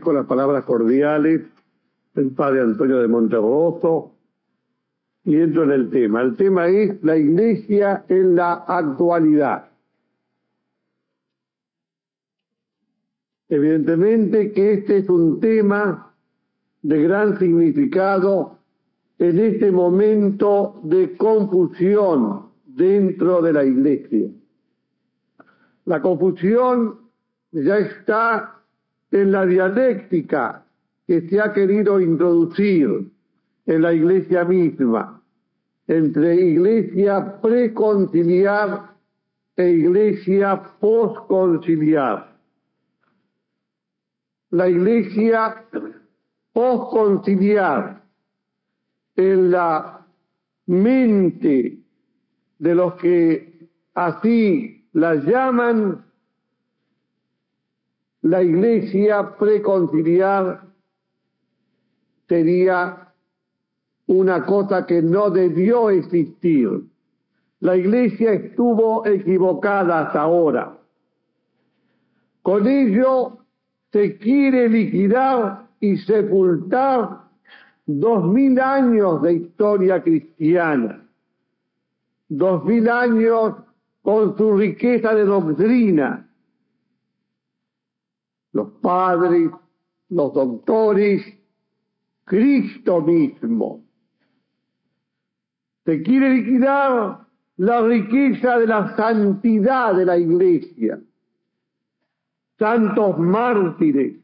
con las palabras cordiales del padre Antonio de Monterroso y entro en el tema. El tema es la iglesia en la actualidad. Evidentemente que este es un tema de gran significado en este momento de confusión dentro de la iglesia. La confusión ya está en la dialéctica que se ha querido introducir en la iglesia misma, entre iglesia preconciliar e iglesia posconciliar. La iglesia posconciliar en la mente de los que así la llaman la iglesia preconciliar sería una cosa que no debió existir. La iglesia estuvo equivocada hasta ahora. Con ello se quiere liquidar y sepultar dos mil años de historia cristiana, dos mil años con su riqueza de doctrina, los padres, los doctores, Cristo mismo. Se quiere liquidar la riqueza de la santidad de la iglesia. Santos mártires,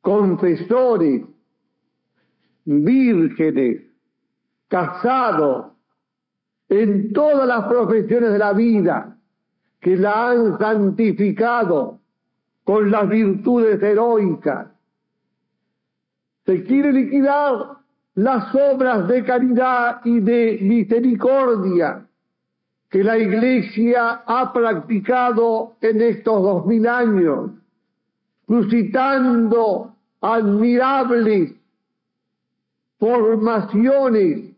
confesores, vírgenes, casados, en todas las profesiones de la vida que la han santificado con las virtudes heroicas. Se quiere liquidar las obras de caridad y de misericordia que la Iglesia ha practicado en estos dos mil años, suscitando admirables formaciones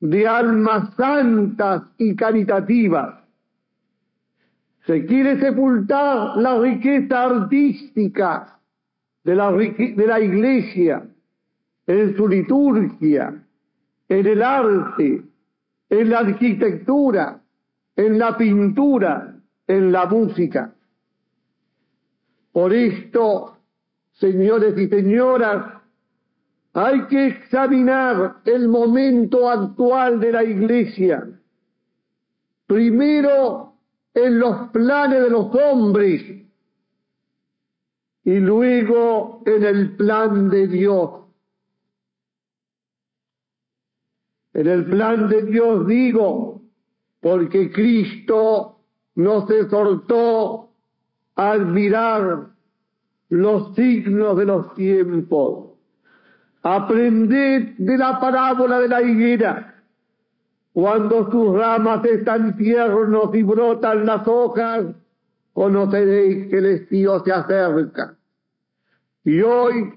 de almas santas y caritativas se quiere sepultar la riqueza artística de la, de la iglesia en su liturgia, en el arte, en la arquitectura, en la pintura, en la música. Por esto, señores y señoras, hay que examinar el momento actual de la iglesia. Primero, en los planes de los hombres y luego en el plan de Dios. En el plan de Dios digo, porque Cristo no se soltó a admirar los signos de los tiempos. Aprended de la parábola de la higuera cuando sus ramas están tiernos y brotan las hojas, conoceréis que el estío se acerca. Y hoy,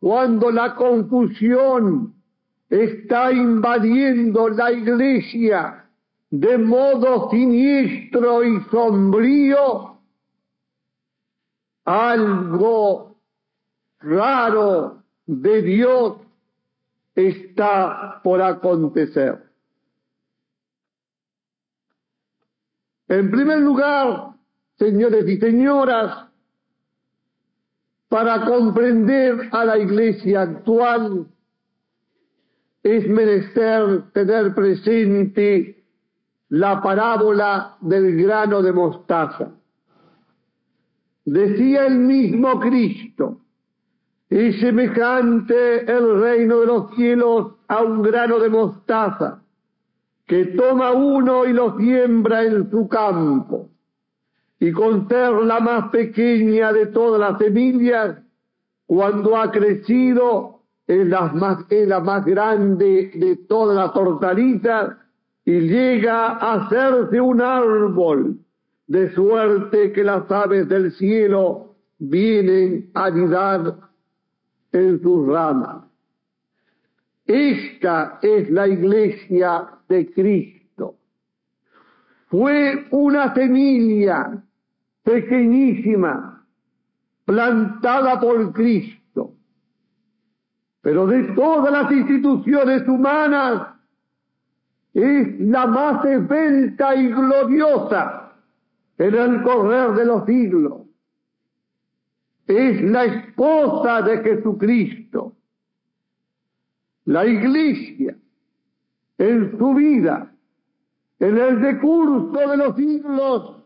cuando la confusión está invadiendo la iglesia de modo siniestro y sombrío, algo raro de Dios está por acontecer. En primer lugar, señores y señoras, para comprender a la iglesia actual es menester tener presente la parábola del grano de mostaza. Decía el mismo Cristo, es semejante el reino de los cielos a un grano de mostaza que toma uno y lo siembra en su campo, y con ser la más pequeña de todas las semillas, cuando ha crecido es la más, es la más grande de todas las hortalizas y llega a hacerse un árbol, de suerte que las aves del cielo vienen a anidar en sus ramas. Esta es la iglesia de Cristo. Fue una semilla pequeñísima plantada por Cristo. Pero de todas las instituciones humanas, es la más esbelta y gloriosa en el correr de los siglos. Es la esposa de Jesucristo. La iglesia, en su vida, en el decurso de los siglos,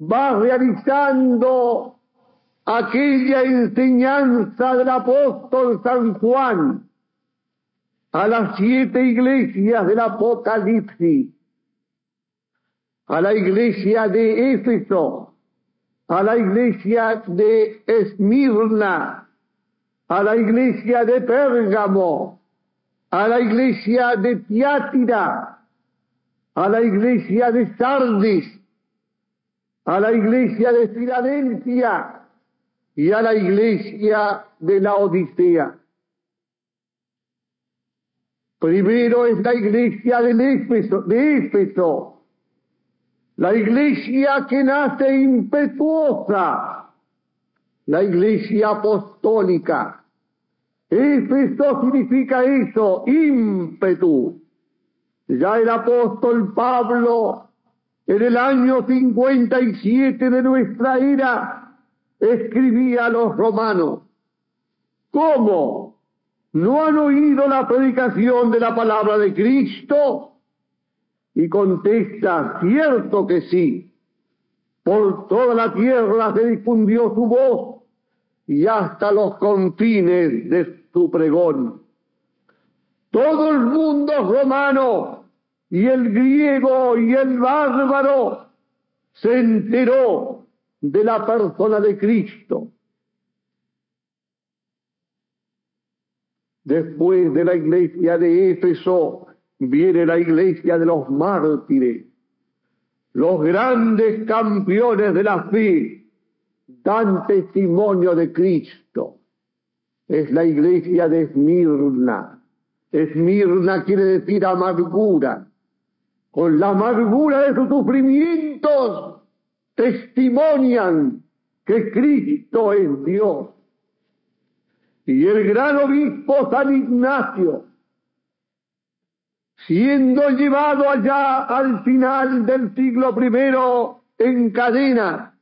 va realizando aquella enseñanza del apóstol San Juan a las siete iglesias del Apocalipsis, a la iglesia de Éfeso, a la iglesia de Esmirna, a la iglesia de Pérgamo, a la iglesia de Tiátira, a la iglesia de Sardis, a la iglesia de Filadelfia y a la iglesia de la Odisea. Primero es la iglesia de Éfeso, de Éfeso, la iglesia que nace impetuosa, la iglesia apostólica. Éfeso significa eso, ímpetu. Ya el apóstol Pablo, en el año 57 de nuestra era, escribía a los romanos, ¿cómo? ¿No han oído la predicación de la palabra de Cristo? Y contesta, cierto que sí. Por toda la tierra se difundió su voz y hasta los confines de su pregón. Todo el mundo romano y el griego y el bárbaro se enteró de la persona de Cristo Después de la iglesia de Éfeso viene la iglesia de los mártires. Los grandes campeones de la fe dan testimonio de Cristo. Es la iglesia de Esmirna. Esmirna quiere decir amargura. Con la amargura de sus sufrimientos testimonian que Cristo es Dios y el gran obispo San Ignacio, siendo llevado allá al final del siglo I en cadena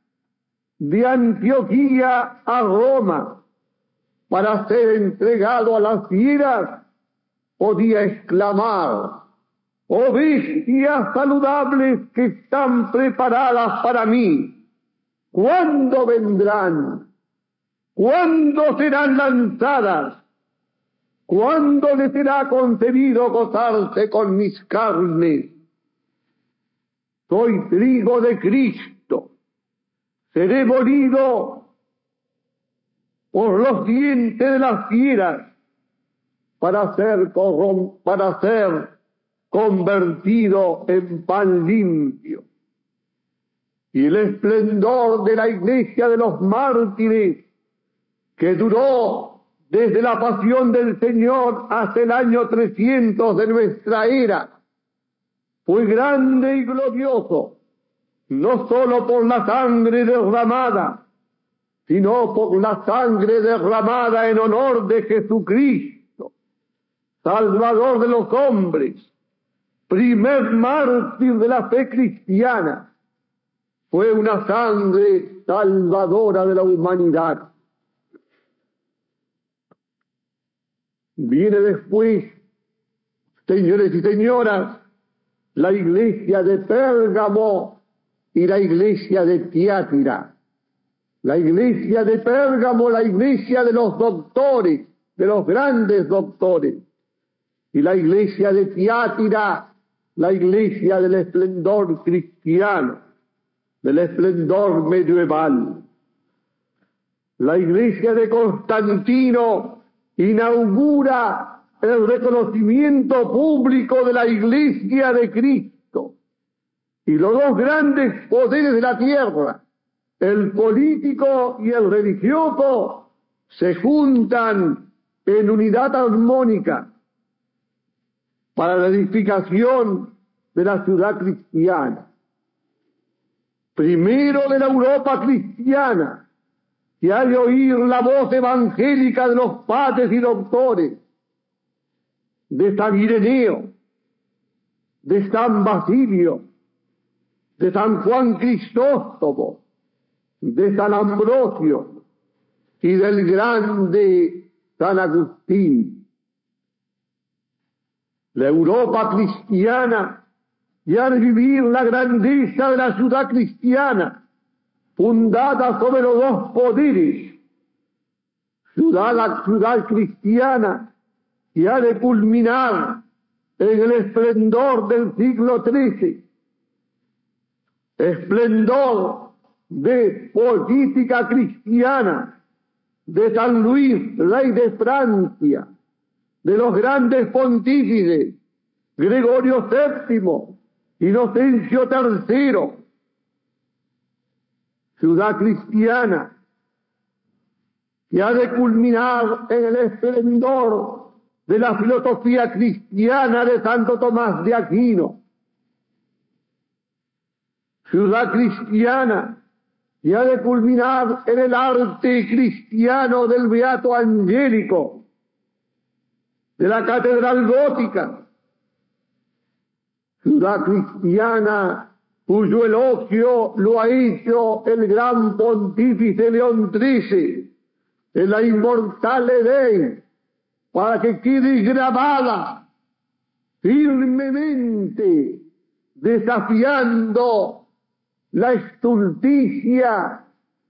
de Antioquía a Roma para ser entregado a las fieras, podía exclamar, oh bestias saludables que están preparadas para mí, ¿cuándo vendrán? ¿Cuándo serán lanzadas? ¿Cuándo le será concedido gozarse con mis carnes? Soy trigo de Cristo. Seré molido por los dientes de las fieras para ser, para ser convertido en pan limpio. Y el esplendor de la iglesia de los mártires que duró desde la pasión del Señor hasta el año 300 de nuestra era, fue grande y glorioso, no sólo por la sangre derramada, sino por la sangre derramada en honor de Jesucristo, Salvador de los hombres, primer mártir de la fe cristiana, fue una sangre salvadora de la humanidad. Viene después, señores y señoras, la iglesia de Pérgamo y la iglesia de Tiátira. La iglesia de Pérgamo, la iglesia de los doctores, de los grandes doctores. Y la iglesia de Tiátira, la iglesia del esplendor cristiano, del esplendor medieval. La iglesia de Constantino, inaugura el reconocimiento público de la Iglesia de Cristo. Y los dos grandes poderes de la tierra, el político y el religioso, se juntan en unidad armónica para la edificación de la ciudad cristiana. Primero de la Europa cristiana, y ha de oír la voz evangélica de los padres y doctores, de San Ireneo, de San Basilio, de San Juan Cristóstomo, de San Ambrosio y del grande San Agustín. La Europa cristiana ya de vivir la grandeza de la ciudad cristiana, fundada sobre los dos poderes, ciudad, la ciudad cristiana, y ha de culminar en el esplendor del siglo XIII, esplendor de política cristiana de San Luis, rey de Francia, de los grandes pontífices, Gregorio VII, Inocencio III, ciudad cristiana, que ha de culminar en el esplendor de la filosofía cristiana de Santo Tomás de Aquino. Ciudad cristiana que ha de culminar en el arte cristiano del Beato Angélico, de la Catedral Gótica, ciudad cristiana cuyo elogio lo ha hecho el gran pontífice León XIII en la inmortal Edén, para que quede grabada firmemente, desafiando la estulticia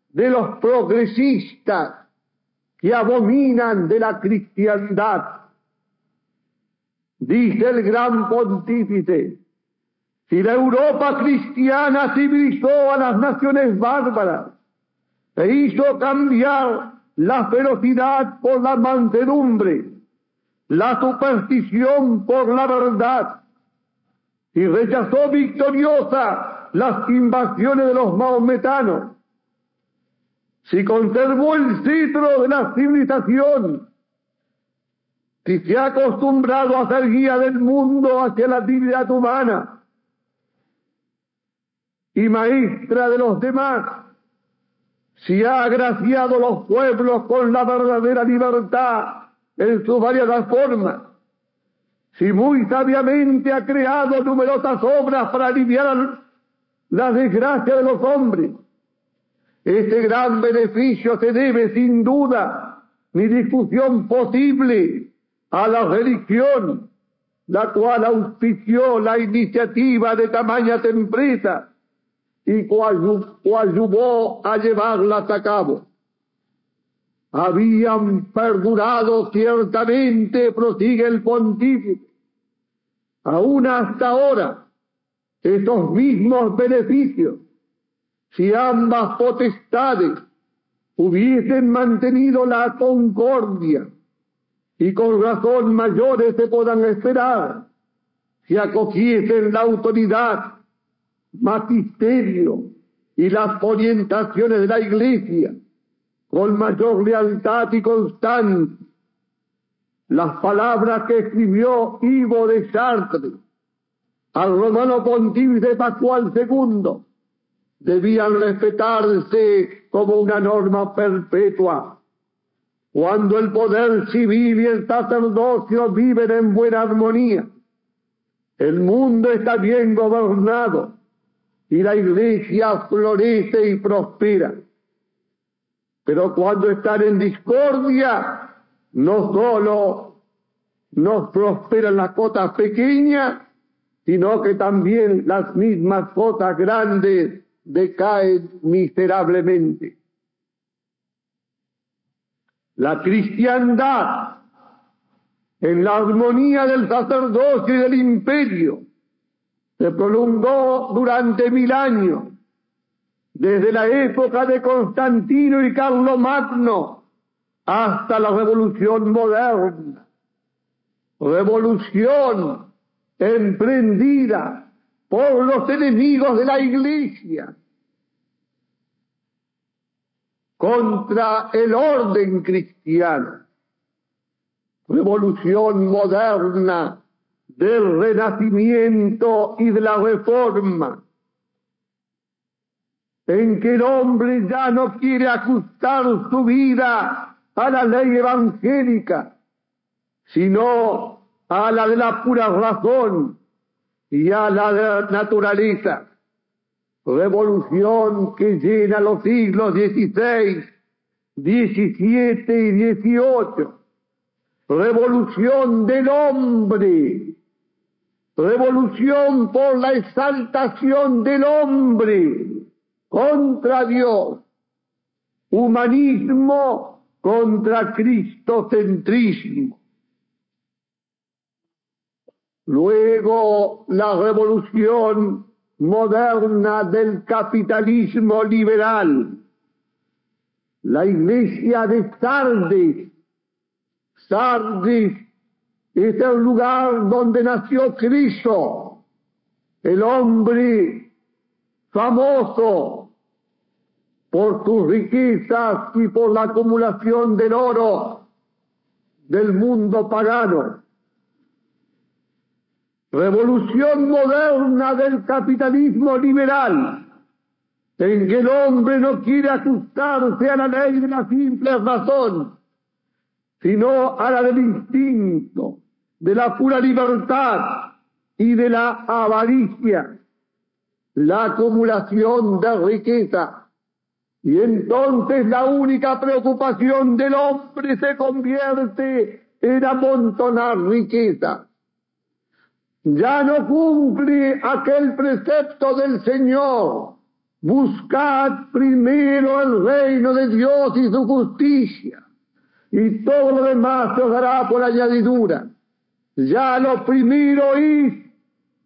de los progresistas que abominan de la cristiandad. Dice el gran pontífice, si la Europa cristiana civilizó a las naciones bárbaras e hizo cambiar la ferocidad por la mansedumbre, la superstición por la verdad, y rechazó victoriosa las invasiones de los maometanos, si conservó el citro de la civilización, si se ha acostumbrado a ser guía del mundo hacia la dignidad humana, y maestra de los demás, si ha agraciado los pueblos con la verdadera libertad en sus variadas formas, si muy sabiamente ha creado numerosas obras para aliviar la desgracia de los hombres, este gran beneficio se debe sin duda ni discusión posible a la religión, la cual auspició la iniciativa de tamaña empresas y coayuvó a llevarlas a cabo. Habían perdurado ciertamente, prosigue el pontífice, aún hasta ahora, esos mismos beneficios, si ambas potestades hubiesen mantenido la concordia y con razón mayores se puedan esperar si acogiesen la autoridad magisterio y las orientaciones de la Iglesia con mayor lealtad y constancia. Las palabras que escribió Ivo de Chartres al romano pontífice Pascual II debían respetarse como una norma perpetua. Cuando el poder civil y el sacerdocio viven en buena armonía, el mundo está bien gobernado y la iglesia florece y prospera. Pero cuando están en discordia, no solo no prosperan las cotas pequeñas, sino que también las mismas cotas grandes decaen miserablemente. La cristiandad, en la armonía del sacerdocio y del imperio, se prolongó durante mil años, desde la época de Constantino y Carlos Magno hasta la revolución moderna. Revolución emprendida por los enemigos de la iglesia contra el orden cristiano. Revolución moderna del renacimiento y de la reforma. en que el hombre ya no quiere ajustar su vida a la ley evangélica, sino a la de la pura razón y a la de la naturaleza. Revolución que llena los siglos XVI, XVII y XVIII. Revolución del hombre. Revolución por la exaltación del hombre contra Dios. Humanismo contra cristocentrismo. Luego la revolución moderna del capitalismo liberal. La iglesia de Sardes. Sardes es el lugar donde nació Cristo, el hombre famoso por sus riquezas y por la acumulación del oro del mundo pagano revolución moderna del capitalismo liberal, en que el hombre no quiere ajustarse a la ley de la simple razón, sino a la del instinto, de la pura libertad y de la avaricia, la acumulación de riqueza. Y entonces la única preocupación del hombre se convierte en amontonar riqueza ya no cumple aquel precepto del Señor. Buscad primero el reino de Dios y su justicia, y todo lo demás se os dará por añadidura. Ya lo primero es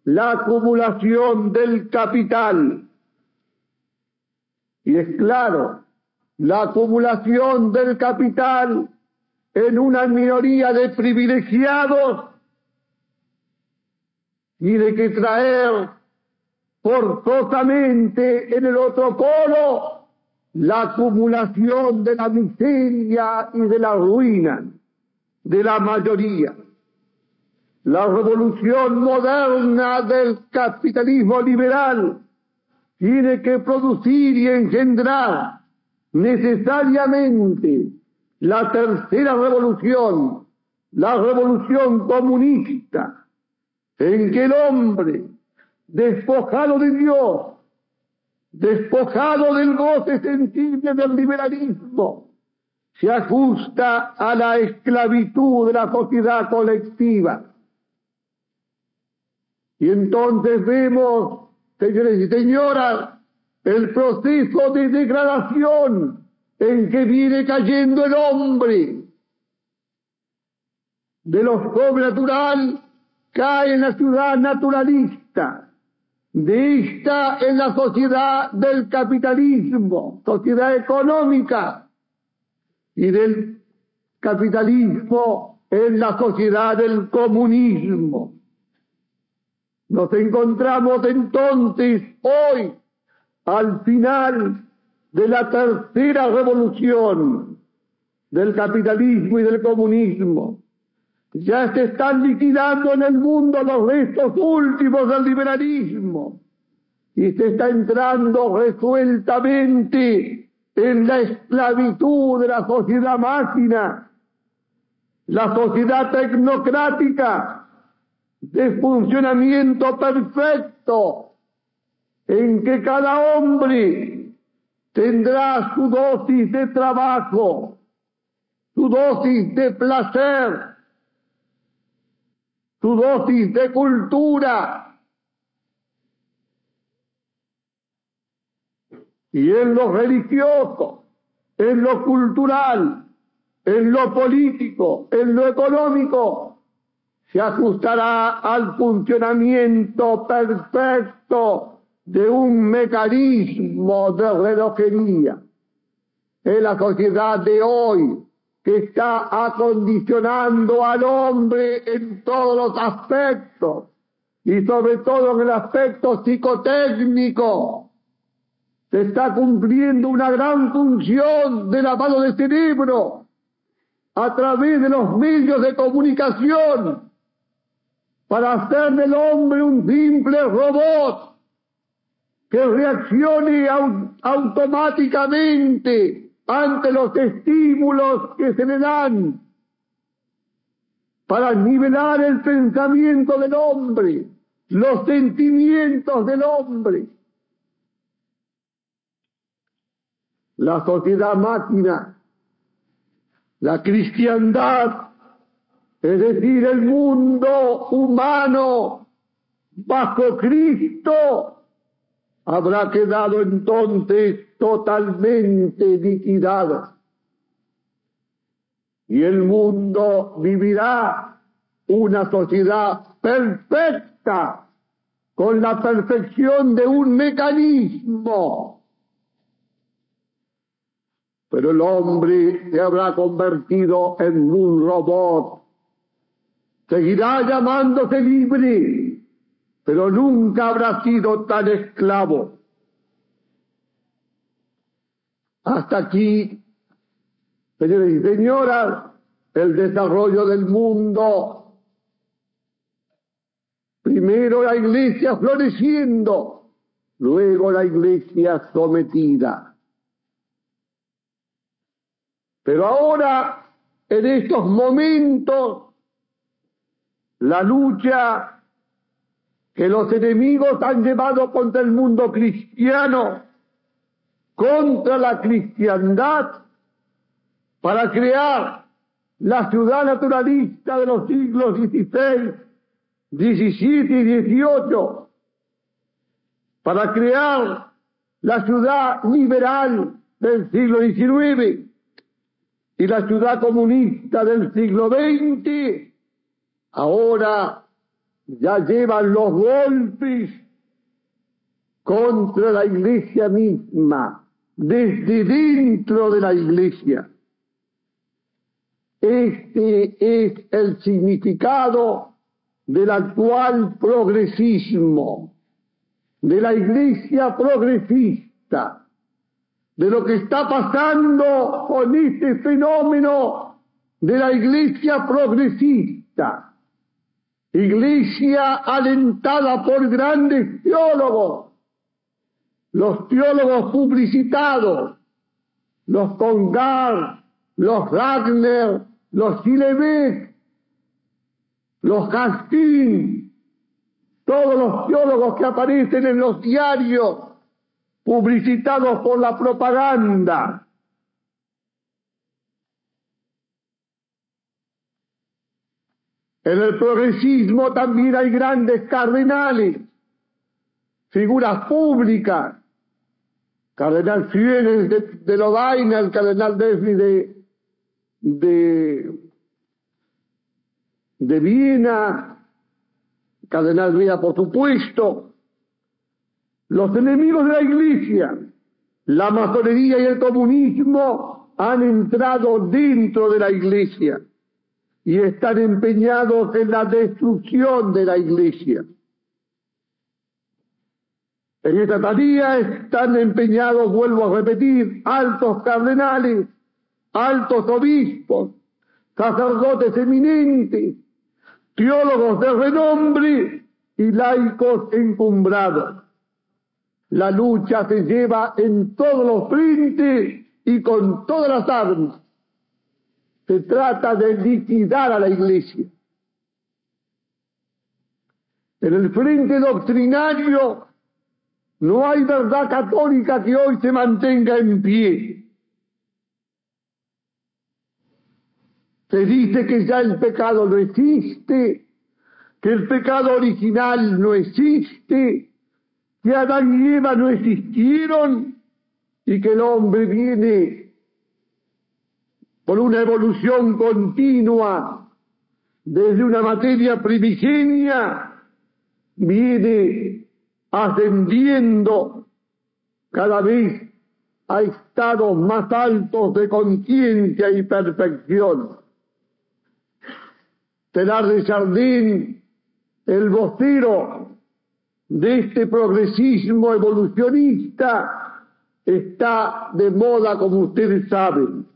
la acumulación del capital. Y es claro, la acumulación del capital en una minoría de privilegiados tiene que traer forzosamente en el otro polo la acumulación de la miseria y de la ruina de la mayoría. La revolución moderna del capitalismo liberal tiene que producir y engendrar necesariamente la tercera revolución, la revolución comunista, en que el hombre, despojado de Dios, despojado del goce sensible del liberalismo, se ajusta a la esclavitud de la sociedad colectiva. Y entonces vemos, señores y señoras, el proceso de degradación en que viene cayendo el hombre de lo sobrenatural cae en la ciudad naturalista, de esta en la sociedad del capitalismo, sociedad económica, y del capitalismo en la sociedad del comunismo. Nos encontramos entonces hoy al final de la tercera revolución del capitalismo y del comunismo ya se están liquidando en el mundo los restos últimos del liberalismo. Y se está entrando resueltamente en la esclavitud de la sociedad máquina, la sociedad tecnocrática de funcionamiento perfecto, en que cada hombre tendrá su dosis de trabajo, su dosis de placer, su dosis de cultura. Y en lo religioso, en lo cultural, en lo político, en lo económico, se ajustará al funcionamiento perfecto de un mecanismo de relojería. En la sociedad de hoy, que está acondicionando al hombre en todos los aspectos y sobre todo en el aspecto psicotécnico. Se está cumpliendo una gran función de lavado de cerebro a través de los medios de comunicación para hacer del hombre un simple robot que reaccione automáticamente ante los estímulos que se le dan para nivelar el pensamiento del hombre, los sentimientos del hombre. La sociedad máquina, la cristiandad, es decir, el mundo humano bajo Cristo, habrá quedado entonces totalmente liquidado y el mundo vivirá una sociedad perfecta con la perfección de un mecanismo. Pero el hombre se habrá convertido en un robot. Seguirá llamándose libre, pero nunca habrá sido tan esclavo. Hasta aquí Señores y señoras, el desarrollo del mundo. Primero la iglesia floreciendo, luego la iglesia sometida. Pero ahora, en estos momentos, la lucha que los enemigos han llevado contra el mundo cristiano, contra la cristiandad, para crear la ciudad naturalista de los siglos XVI, XVII y XVIII, para crear la ciudad liberal del siglo XIX y la ciudad comunista del siglo XX, ahora ya llevan los golpes contra la iglesia misma, desde dentro de la iglesia. Este es el significado del actual progresismo, de la iglesia progresista, de lo que está pasando con este fenómeno de la iglesia progresista. Iglesia alentada por grandes teólogos, los teólogos publicitados, los Congar, los Wagner, los Silebec, los Castín, todos los teólogos que aparecen en los diarios publicitados por la propaganda. En el progresismo también hay grandes cardenales, figuras públicas, cardenal Fieles de, de Lodaina, el cardenal Defni de, de, de Viena, Cardenal Vía, por supuesto, los enemigos de la Iglesia, la masonería y el comunismo han entrado dentro de la Iglesia y están empeñados en la destrucción de la Iglesia. En esta tarea están empeñados, vuelvo a repetir, altos cardenales, altos obispos, sacerdotes eminentes, teólogos de renombre y laicos encumbrados. La lucha se lleva en todos los frentes y con todas las armas. Se trata de liquidar a la iglesia. En el frente doctrinario no hay verdad católica que hoy se mantenga en pie. Se dice que ya el pecado no existe, que el pecado original no existe, que Adán y Eva no existieron y que el hombre viene por una evolución continua desde una materia primigenia, viene ascendiendo cada vez a estados más altos de conciencia y perfección. Telar de Jardín, el vocero de este progresismo evolucionista, está de moda, como ustedes saben.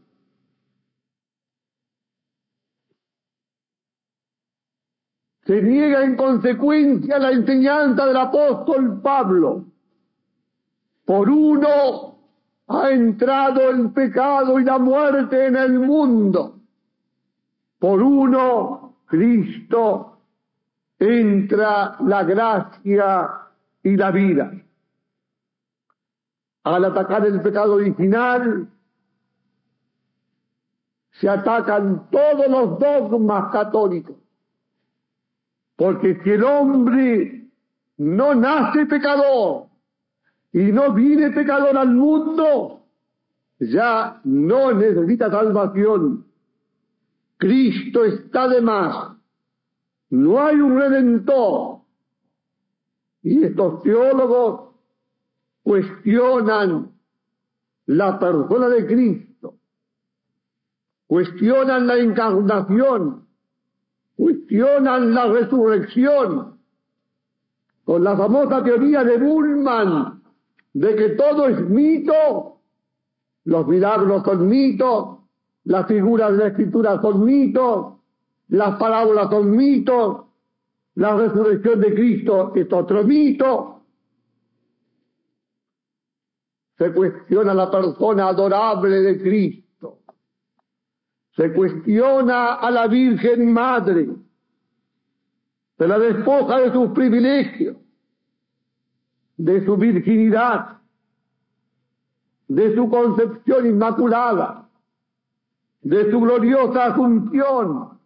Se niega en consecuencia la enseñanza del apóstol Pablo, Por uno ha entrado el pecado y la muerte en el mundo. Por uno, Cristo, entra la gracia y la vida. Al atacar el pecado original, se atacan todos los dogmas católicos. Porque si el hombre no nace pecador y no viene pecador al mundo, ya no necesita salvación. Cristo está de más. No hay un redentor. Y estos teólogos cuestionan la persona de Cristo, cuestionan la encarnación, cuestionan la resurrección, con la famosa teoría de Bullman de que todo es mito, los milagros son mitos, las figuras de la escritura son mitos, las parábolas son mitos, la resurrección de Cristo es otro mito. Se cuestiona la persona adorable de Cristo. Se cuestiona a la Virgen Madre. Se la despoja de sus privilegios, de su virginidad, de su concepción inmaculada, de su gloriosa asunción.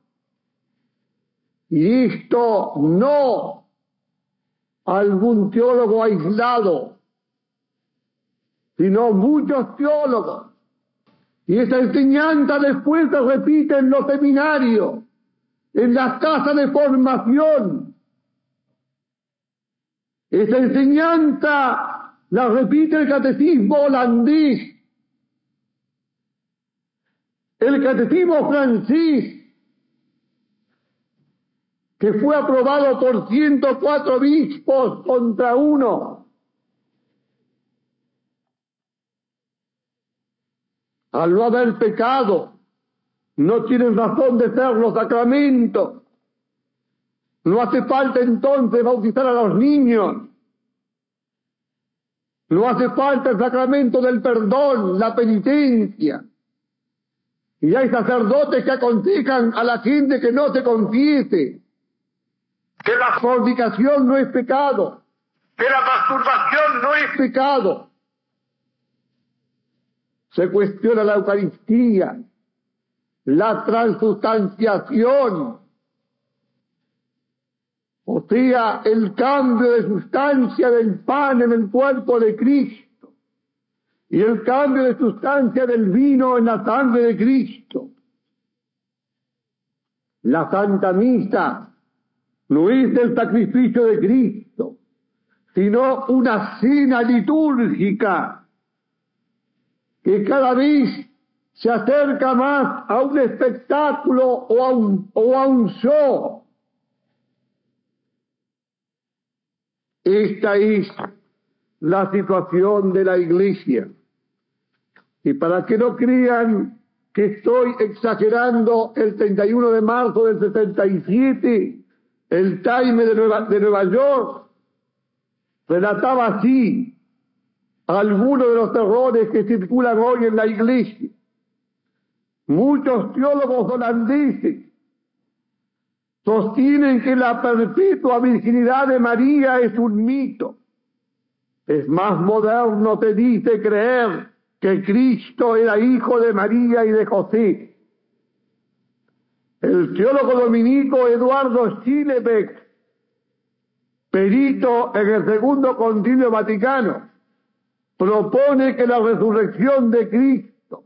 Y esto no algún teólogo aislado, sino muchos teólogos. Y esa enseñanza después se repite en los seminarios, en las casas de formación. Esa enseñanza la repite el catecismo holandés, el catecismo francés, que fue aprobado por 104 obispos contra uno. Al no haber pecado, no tienen razón de ser los sacramentos. No hace falta entonces bautizar a los niños. No hace falta el sacramento del perdón, la penitencia. Y hay sacerdotes que aconsejan a la gente que no se confiese, que la fornicación no es pecado, que la masturbación no es pecado. Se cuestiona la Eucaristía, la transustanciación, o sea, el cambio de sustancia del pan en el cuerpo de Cristo y el cambio de sustancia del vino en la sangre de Cristo. La Santa Misa no es el sacrificio de Cristo, sino una cena litúrgica que cada vez se acerca más a un espectáculo o a un, o a un show. Esta es la situación de la iglesia. Y para que no crean que estoy exagerando el 31 de marzo del 77, el Time de Nueva, de Nueva York relataba así algunos de los errores que circulan hoy en la iglesia. Muchos teólogos holandeses sostienen que la perpetua virginidad de María es un mito. Es más moderno, te dice creer que Cristo era hijo de María y de José. El teólogo dominico Eduardo Schilebeck, perito en el segundo concilio vaticano, propone que la resurrección de Cristo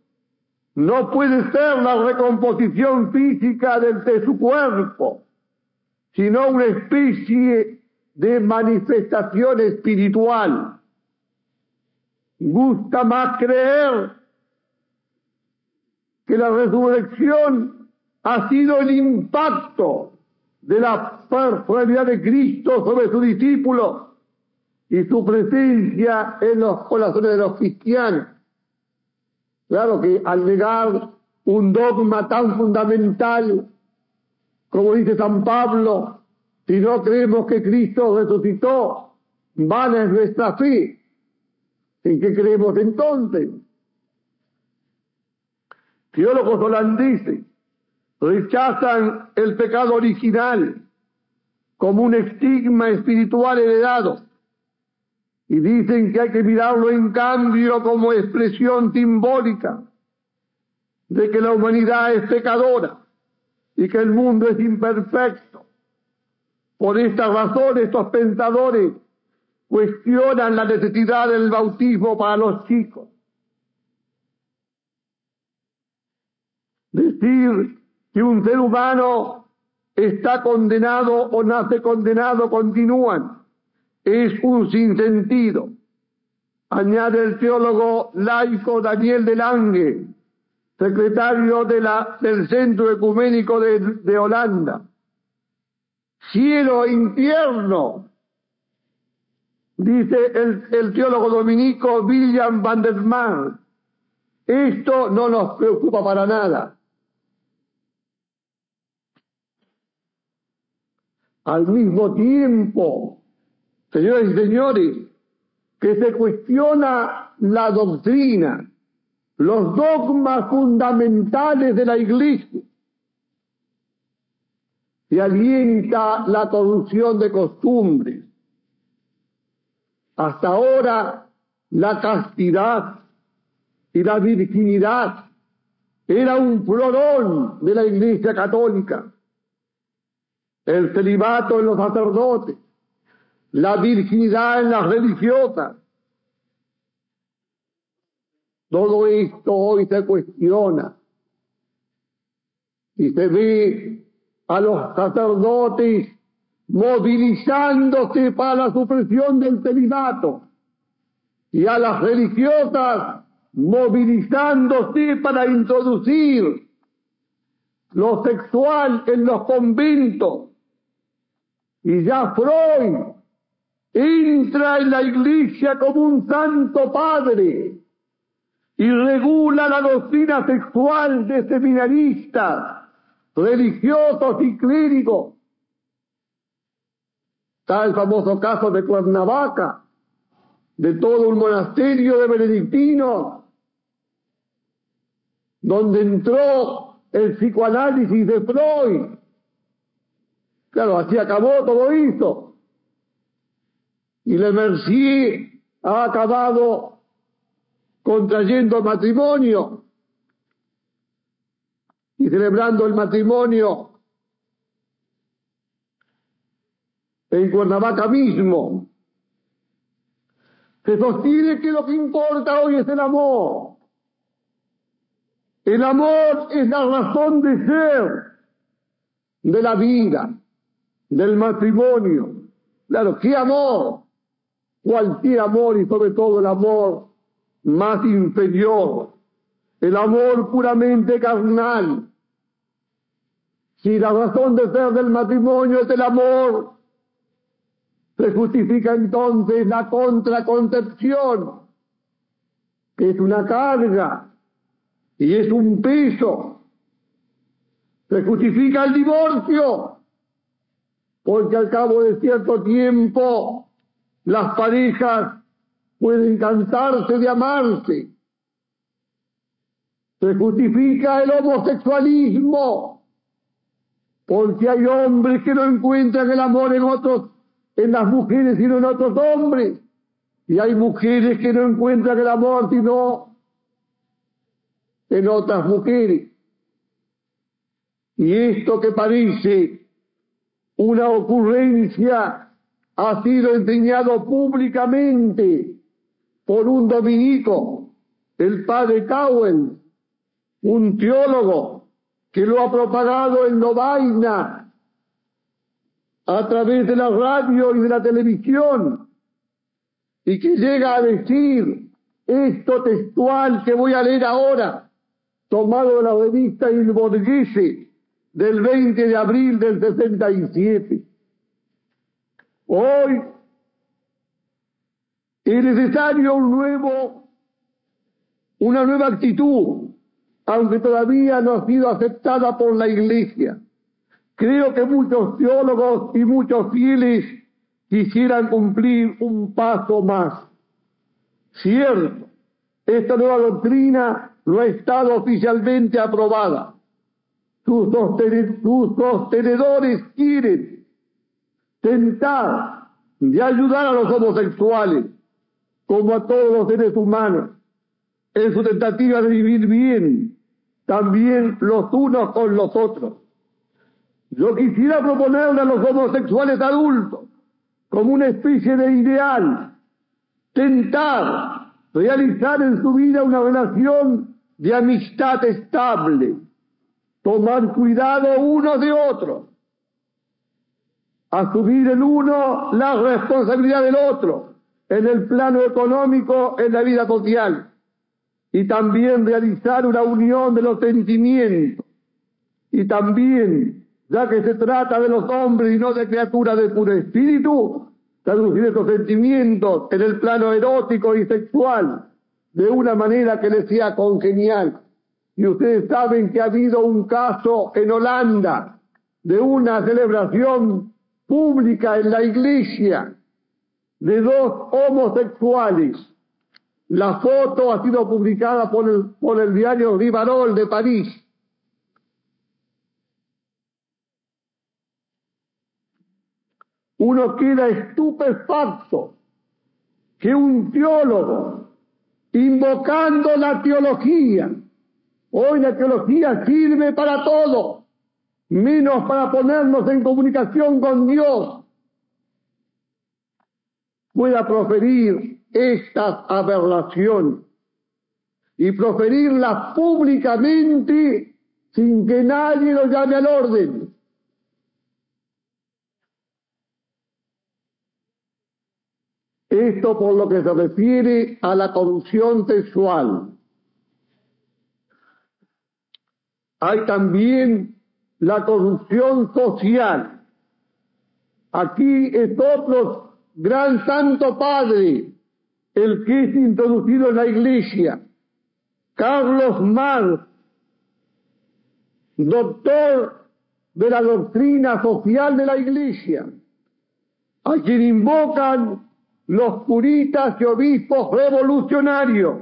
no puede ser la recomposición física de su cuerpo, sino una especie de manifestación espiritual. Gusta más creer que la resurrección ha sido el impacto de la personalidad de Cristo sobre sus discípulos y su presencia en los corazones de los cristianos. Claro que al negar un dogma tan fundamental, como dice San Pablo, si no creemos que Cristo resucitó, vana es nuestra fe ¿En qué creemos entonces? Teólogos holandeses rechazan el pecado original como un estigma espiritual heredado y dicen que hay que mirarlo en cambio como expresión simbólica de que la humanidad es pecadora y que el mundo es imperfecto. Por esta razón estos pensadores cuestionan la necesidad del bautismo para los chicos. Decir que un ser humano está condenado o nace condenado continúan. Es un sinsentido. Añade el teólogo laico Daniel de Lange, secretario de la, del Centro Ecuménico de, de Holanda. Cielo e infierno, dice el, el teólogo dominico William van der Mar. Esto no nos preocupa para nada. Al mismo tiempo, señores y señores, que se cuestiona la doctrina, los dogmas fundamentales de la Iglesia. Y alienta la corrupción de costumbres. Hasta ahora la castidad y la virginidad era un florón de la Iglesia Católica. El celibato en los sacerdotes, la virginidad en las religiosas. Todo esto hoy se cuestiona. Y se ve a los sacerdotes movilizándose para la supresión del celibato. Y a las religiosas movilizándose para introducir lo sexual en los conventos. Y ya Freud entra en la iglesia como un santo padre y regula la doctrina sexual de seminaristas, religiosos y clérigos. Está el famoso caso de Cuernavaca, de todo un monasterio de benedictinos, donde entró el psicoanálisis de Freud Claro, así acabó todo esto. Y Le Mercier ha acabado contrayendo matrimonio y celebrando el matrimonio en Cuernavaca mismo. Se sostiene que lo que importa hoy es el amor. El amor es la razón de ser de la vida del matrimonio. Claro, qué amor, cualquier amor y sobre todo el amor más inferior, el amor puramente carnal. Si la razón de ser del matrimonio es el amor, se justifica entonces la contraconcepción, que es una carga y es un peso. Se justifica el divorcio, porque al cabo de cierto tiempo las parejas pueden cansarse de amarse. Se justifica el homosexualismo, porque hay hombres que no encuentran el amor en otros, en las mujeres, sino en otros hombres. Y hay mujeres que no encuentran el amor sino en otras mujeres. Y esto que parece una ocurrencia ha sido enseñado públicamente por un dominico, el padre Cowen, un teólogo que lo ha propagado en Lovaina a través de la radio y de la televisión y que llega a decir esto textual que voy a leer ahora, tomado de la revista Il Borghese, del 20 de abril del 67. Hoy es necesario un nuevo, una nueva actitud, aunque todavía no ha sido aceptada por la Iglesia. Creo que muchos teólogos y muchos fieles quisieran cumplir un paso más. Cierto, esta nueva doctrina no ha estado oficialmente aprobada. Sus, sostenedores quieren tentar de ayudar a los homosexuales, como a todos los seres humanos, en su tentativa de vivir bien, también los unos con los otros. Yo quisiera proponerle a los homosexuales adultos, como una especie de ideal, tentar realizar en su vida una relación de amistad estable, tomar cuidado uno de otro, asumir el uno la responsabilidad del otro, en el plano económico, en la vida social, y también realizar una unión de los sentimientos, y también ya que se trata de los hombres y no de criaturas de puro espíritu, traducir estos sentimientos en el plano erótico y sexual de una manera que les sea congenial. Y ustedes saben que ha habido un caso en Holanda de una celebración pública en la iglesia de dos homosexuales. La foto ha sido publicada por el, por el diario Rivarol de París. uno queda estupefacto que un teólogo, invocando la teología, hoy la teología sirve para todo, menos para ponernos en comunicación con Dios, pueda proferir estas aberraciones y proferirlas públicamente sin que nadie lo llame al orden. Esto por lo que se refiere a la corrupción sexual. Hay también la corrupción social. Aquí es otro gran santo padre, el que es introducido en la iglesia, Carlos Marx, doctor de la doctrina social de la iglesia, a quien invocan los puritas y obispos revolucionarios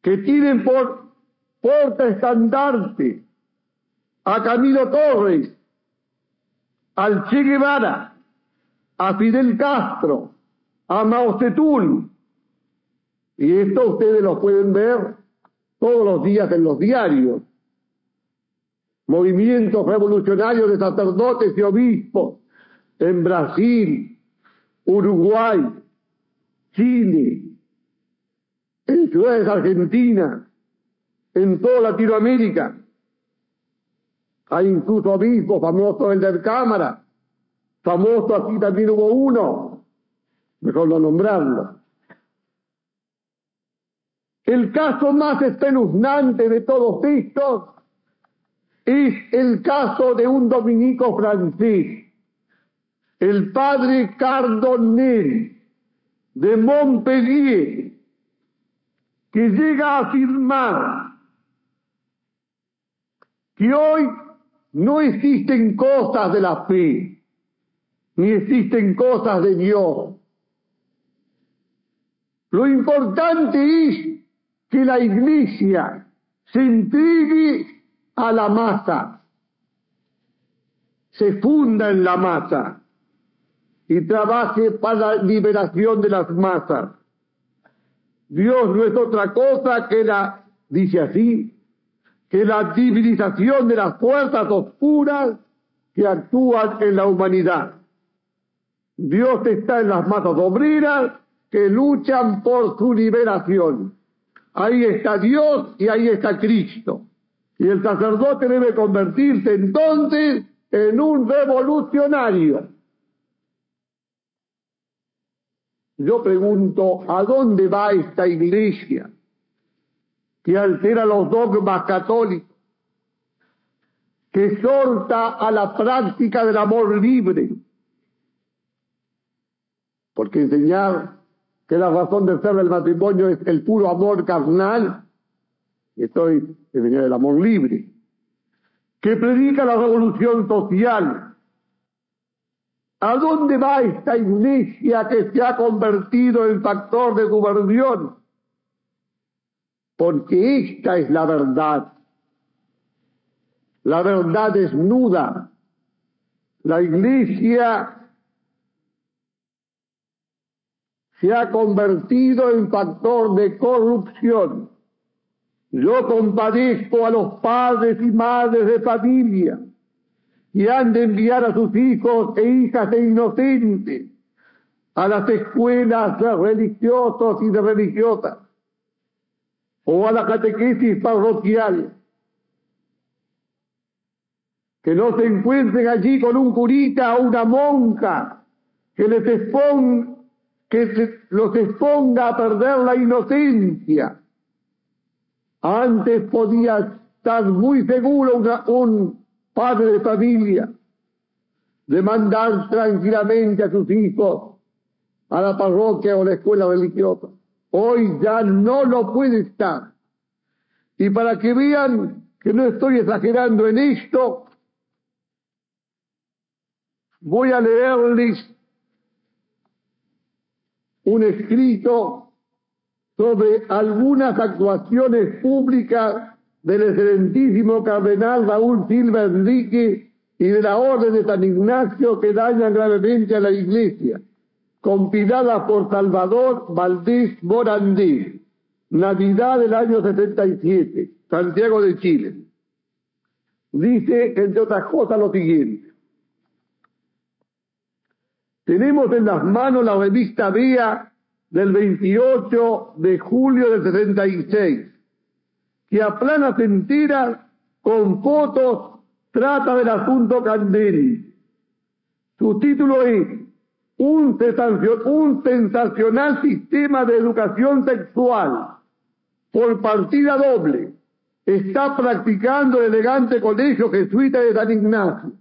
que tienen por porta estandarte a Camilo Torres, al Che Guevara, a Fidel Castro, a Mao Zedong. Y esto ustedes lo pueden ver todos los días en los diarios. Movimientos revolucionarios de sacerdotes y obispos en Brasil, Uruguay, Chile, en ciudades argentinas, en toda Latinoamérica. Hay incluso obispos famosos el del Cámara, famoso aquí también hubo uno, mejor no nombrarlo. El caso más espeluznante de todos estos es el caso de un dominico francés el padre Cardonel de Montpellier, que llega a afirmar que hoy no existen cosas de la fe, ni existen cosas de Dios. Lo importante es que la iglesia se entregue a la masa, se funda en la masa y trabaje para la liberación de las masas. Dios no es otra cosa que la, dice así, que la civilización de las fuerzas oscuras que actúan en la humanidad. Dios está en las masas obreras que luchan por su liberación. Ahí está Dios y ahí está Cristo. Y el sacerdote debe convertirse entonces en un revolucionario Yo pregunto, ¿a dónde va esta iglesia que altera los dogmas católicos, que exhorta a la práctica del amor libre? Porque enseñar que la razón de ser del matrimonio es el puro amor carnal, estoy enseñando el amor libre, que predica la revolución social, ¿A dónde va esta iglesia que se ha convertido en factor de subversión? Porque esta es la verdad. La verdad desnuda. La iglesia se ha convertido en factor de corrupción. Yo compadezco a los padres y madres de familia y han de enviar a sus hijos e hijas de inocentes a las escuelas de religiosos y de religiosas o a la catequesis parroquial. Que no se encuentren allí con un curita o una monja que les exponga, que los exponga a perder la inocencia. Antes podía estar muy seguro un padre de familia, de mandar tranquilamente a sus hijos a la parroquia o la escuela religiosa. Hoy ya no lo puede estar. Y para que vean que no estoy exagerando en esto, voy a leerles un escrito sobre algunas actuaciones públicas del excelentísimo cardenal Raúl Silva Enrique y de la Orden de San Ignacio que dañan gravemente a la Iglesia, compilada por Salvador Valdés Morandí, Navidad del año 77, Santiago de Chile. Dice, entre otras cosas, lo siguiente. Tenemos en las manos la revista Vía del 28 de julio del 76 que aplana mentiras con fotos trata del asunto Candeli. Su título es un, sensacional sistema de educación sexual por partida doble está practicando el elegante colegio jesuita de San Ignacio,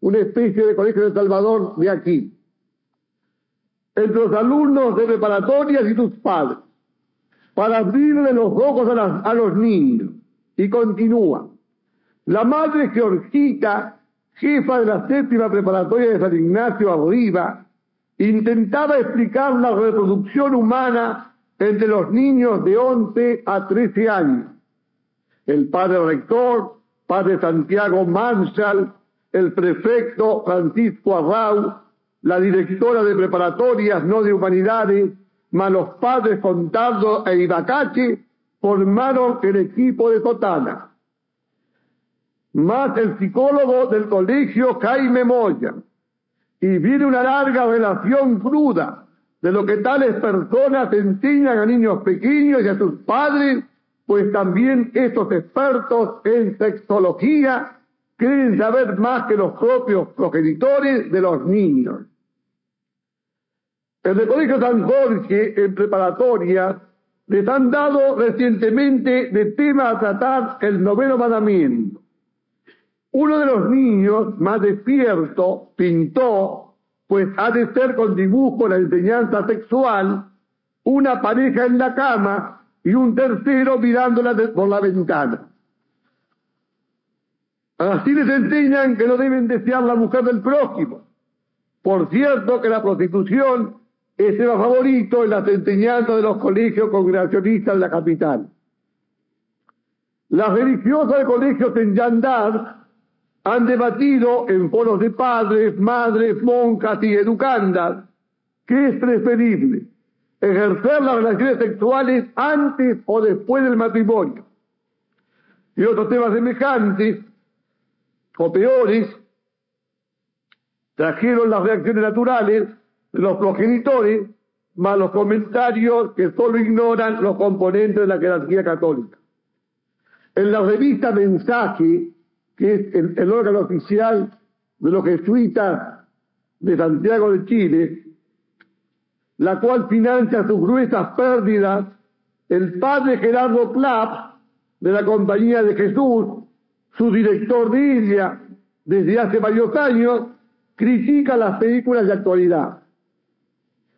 una especie de colegio de Salvador de aquí, entre los alumnos de preparatorias y sus padres para abrirle los ojos a, los niños. Y continúa. La madre Georgita, jefa de la séptima preparatoria de San Ignacio arriba, intentaba explicar la reproducción humana entre los niños de 11 a 13 años. El padre rector, padre Santiago Marshall, el prefecto Francisco Arrau, la directora de preparatorias no de humanidades, más los padres Contardo e Ibacache formaron el equipo de Totana, más el psicólogo del colegio Jaime Moya, y viene una larga relación cruda de lo que tales personas enseñan a niños pequeños y a sus padres, pues también estos expertos en sexología creen saber más que los propios progenitores de los niños. En el Colegio San Jorge, en preparatoria, les han dado recientemente de tema a tratar el noveno mandamiento. Uno de los niños, más despierto, pintó, pues ha de ser con dibujo la enseñanza sexual, una pareja en la cama y un tercero mirándola por la ventana. Así les enseñan que no deben desear la mujer del prójimo. Por cierto que la prostitución es el favorito en las enseñanzas de los colegios congregacionistas de la capital. Las religiosas de colegios en Yandar han debatido en foros de padres, madres, monjas y educandas que es preferible ejercer las relaciones sexuales antes o después del matrimonio. Y otros temas semejantes o peores trajeron las reacciones naturales los progenitores, más los comentarios que solo ignoran los componentes de la jerarquía católica. En la revista Mensaje, que es el, órgano oficial de los jesuitas de Santiago de Chile, la cual financia sus gruesas pérdidas, el padre Gerardo Clapp, de la Compañía de Jesús, su director de ella, desde hace varios años, critica las películas de actualidad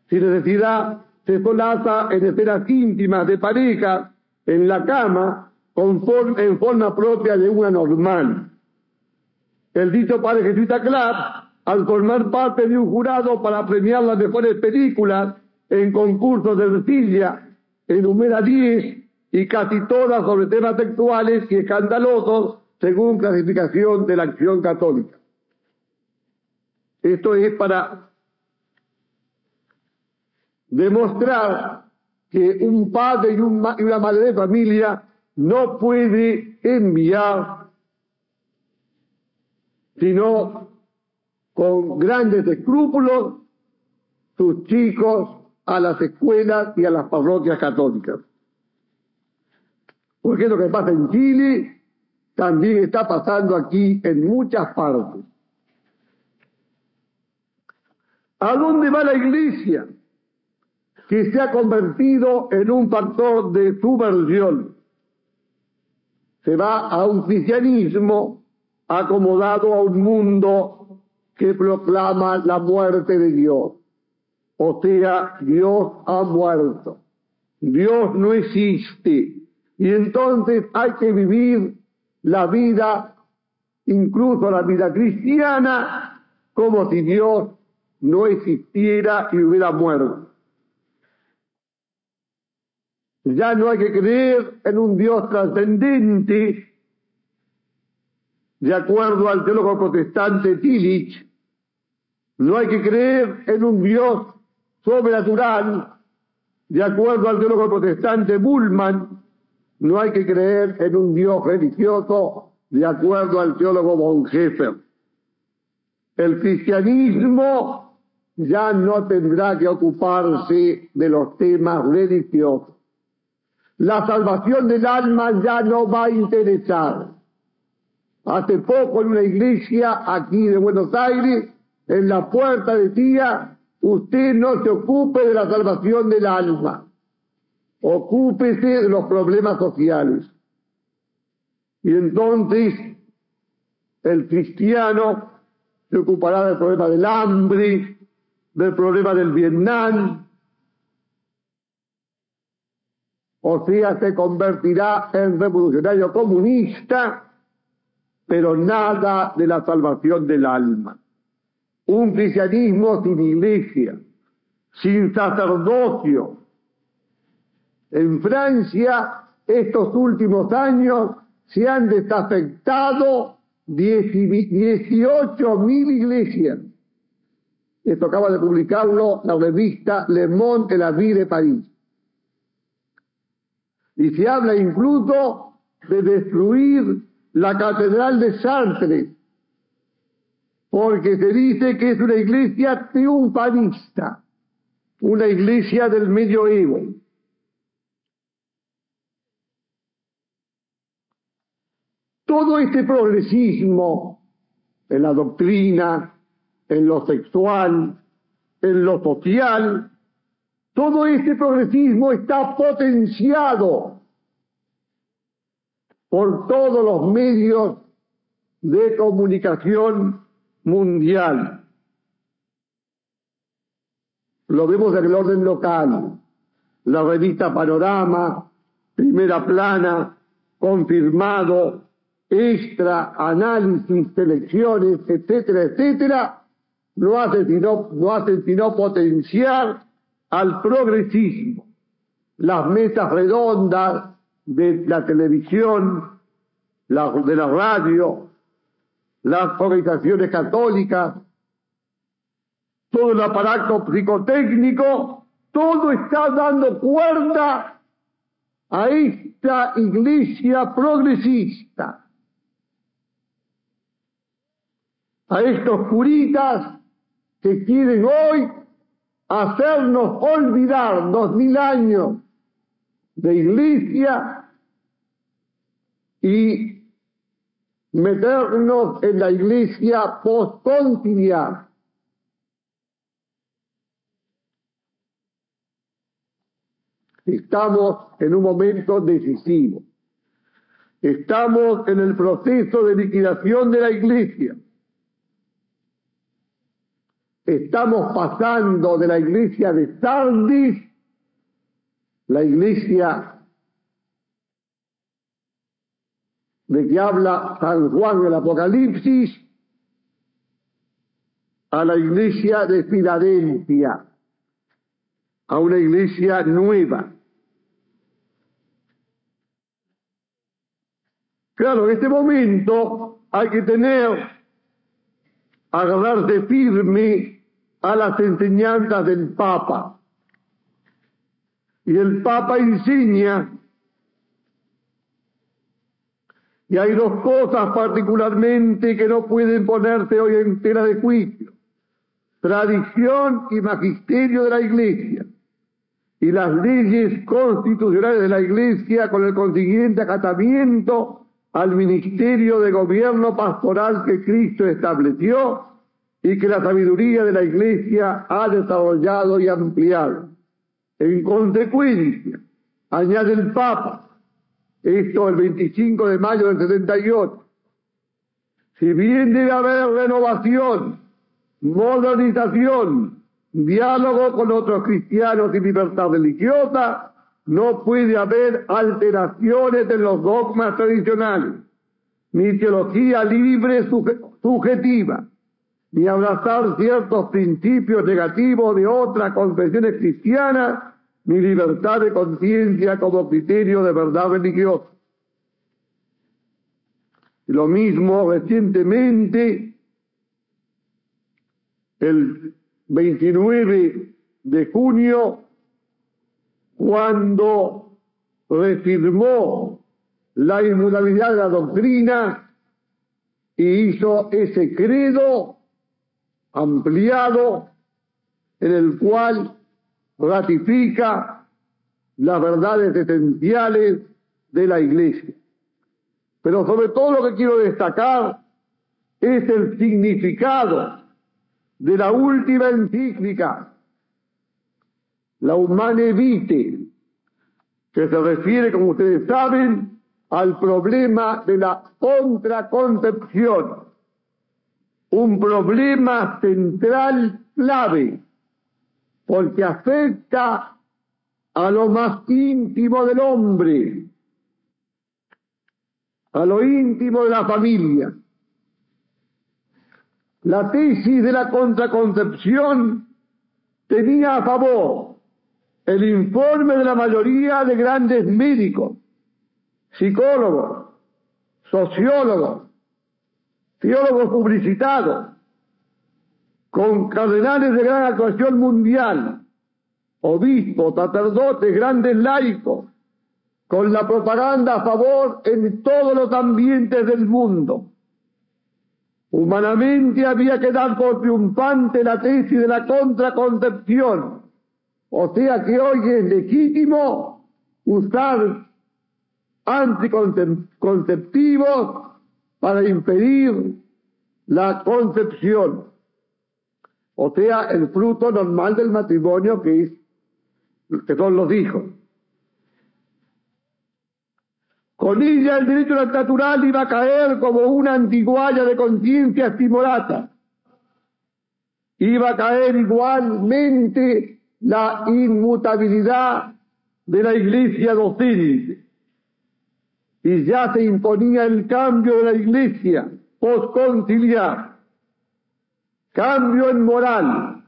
sin necesidad, se solaza en escenas íntimas de pareja, en la cama, en forma propia de una normal. El dicho padre jesuita Clapp al formar parte de un jurado para premiar las mejores películas en concursos de Ercilla, enumera 10 y casi todas sobre temas sexuales y escandalosos según clasificación de la acción católica. Esto es para demostrar que un padre y, una madre de familia no puede enviar sino con grandes escrúpulos sus chicos a las escuelas y a las parroquias católicas. Porque lo que pasa en Chile también está pasando aquí en muchas partes. ¿A dónde va la iglesia? Que se ha convertido en un factor de subversión. Se va a un cristianismo acomodado a un mundo que proclama la muerte de Dios. O sea, Dios ha muerto. Dios no existe. Y entonces hay que vivir la vida, incluso la vida cristiana, como si Dios no existiera y hubiera muerto. Ya no hay que creer en un Dios trascendente, de acuerdo al teólogo protestante Tillich, no hay que creer en un Dios sobrenatural, de acuerdo al teólogo protestante Bullman, no hay que creer en un Dios religioso, de acuerdo al teólogo Bonhoeffer. El cristianismo ya no tendrá que ocuparse de los temas religiosos. La salvación del alma ya no va a interesar. Hace poco en una iglesia aquí de Buenos Aires, en la puerta decía, usted no se ocupe de la salvación del alma, ocúpese de los problemas sociales. Y entonces el cristiano se ocupará del problema del hambre, del problema del Vietnam, o sea, se convertirá en revolucionario comunista, pero nada de la salvación del alma un cristianismo sin iglesia, sin sacerdocio. En Francia, estos últimos años se han desafectado 18 mil iglesias. Esto acaba de publicarlo la revista Le Monde de la Vie de París. Y se habla incluso de destruir la catedral de Chartres, porque se dice que es una iglesia triunfalista, una iglesia del medioevo. Todo este progresismo en la doctrina, en lo sexual, en lo social, todo este progresismo está potenciado por todos los medios de comunicación mundial. Lo vemos en el orden local. La revista Panorama, primera plana, confirmado, extra, análisis, selecciones, etcétera, etcétera, no hacen sino, no hacen sino potenciar al progresismo. Las mesas redondas de la televisión, la, de la radio, las organizaciones católicas, todo el aparato psicotécnico, todo está dando cuerda a esta iglesia progresista, a estos curitas que quieren hoy hacernos olvidar dos mil años de iglesia y meternos en la iglesia postconciliar. Estamos en un momento decisivo. Estamos en el proceso de liquidación de la iglesia. Estamos pasando de la iglesia de Sardis, la iglesia de que habla San Juan del Apocalipsis, a la iglesia de Filadelfia, a una iglesia nueva. Claro, en este momento hay que tener, agarrarse firme a las enseñanzas del Papa. Y el Papa enseña, y hay dos cosas particularmente que no pueden ponerse hoy en tela de juicio, tradición y magisterio de la Iglesia, y las leyes constitucionales de la Iglesia con el consiguiente acatamiento al ministerio de gobierno pastoral que Cristo estableció y que la sabiduría de la Iglesia ha desarrollado y ampliado. En consecuencia, añade el Papa, esto el 25 de mayo del 78, si bien debe haber renovación, modernización, diálogo con otros cristianos y libertad religiosa, no puede haber alteraciones en los dogmas tradicionales, ni teología libre subjetiva, ni abrazar ciertos principios negativos de otras confesiones cristianas, ni libertad de conciencia como criterio de verdad religiosa. Lo mismo recientemente, el 29 de junio cuando reafirmó la inmutabilidad de la doctrina y hizo ese credo ampliado en el cual ratifica las verdades esenciales de la Iglesia. Pero sobre todo lo que quiero destacar es el significado de la última encíclica la Humane Vitae, que se refiere, como ustedes saben, al problema de la contraconcepción, un problema central clave, porque afecta a lo más íntimo del hombre, a lo íntimo de la familia. La tesis de la contraconcepción tenía a favor el informe de la mayoría de grandes médicos, psicólogos, sociólogos, teólogos publicitados, con cardenales de gran actuación mundial, obispos, sacerdotes, grandes laicos, con la propaganda a favor en todos los ambientes del mundo. Humanamente había que dar por triunfante la tesis de la contraconcepción, o sea que hoy es legítimo usar anticonceptivos para impedir la concepción. O sea, el fruto normal del matrimonio que, es, que son los hijos. Con ella el derecho natural iba a caer como una antiguaya de conciencia estimulata. Iba a caer igualmente la inmutabilidad de la iglesia docente. Y ya se imponía el cambio de la iglesia postconciliar, cambio en moral,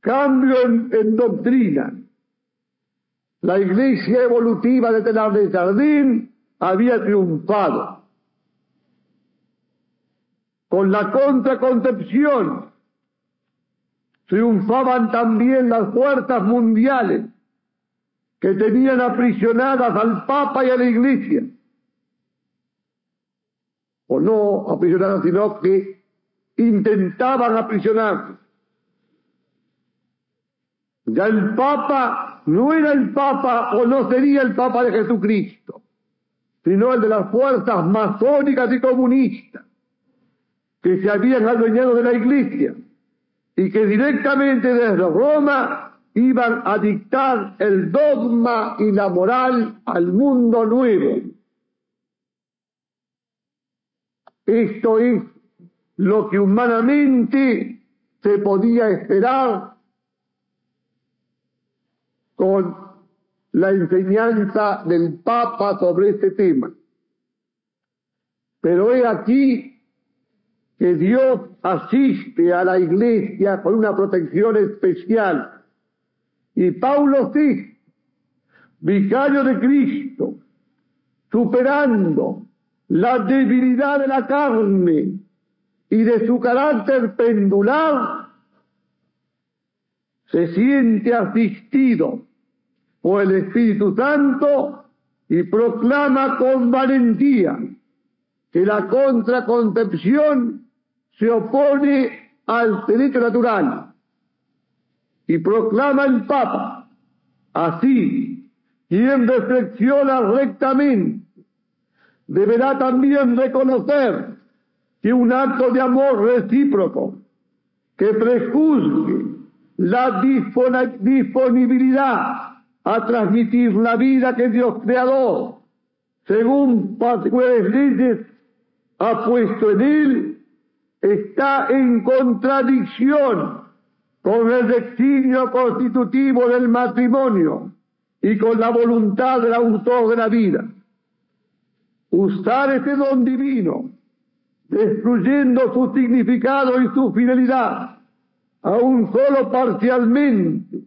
cambio en, doctrina. La iglesia evolutiva de Telar Jardín había triunfado. Con la contraconcepción triunfaban también las fuerzas mundiales que tenían aprisionadas al Papa y a la Iglesia. O no aprisionadas, sino que intentaban aprisionar. Ya el Papa no era el Papa o no sería el Papa de Jesucristo, sino el de las fuerzas masónicas y comunistas que se habían adueñado de la Iglesia y que directamente desde Roma iban a dictar el dogma y la moral al mundo nuevo. Esto es lo que humanamente se podía esperar con la enseñanza del Papa sobre este tema. Pero he aquí que Dios asiste a la iglesia con una protección especial. Y Paulo sí, vicario de Cristo, superando la debilidad de la carne y de su carácter pendular, se siente asistido por el Espíritu Santo y proclama con valentía que la contraconcepción se opone al derecho natural y proclama el Papa, así, quien reflexiona rectamente deberá también reconocer que un acto de amor recíproco que prejuzgue la disponibilidad a transmitir la vida que Dios creador, según particulares leyes, ha puesto en él, está en contradicción con el destino constitutivo del matrimonio y con la voluntad del autor de la vida. Usar este don divino, destruyendo su significado y su finalidad, aún solo parcialmente,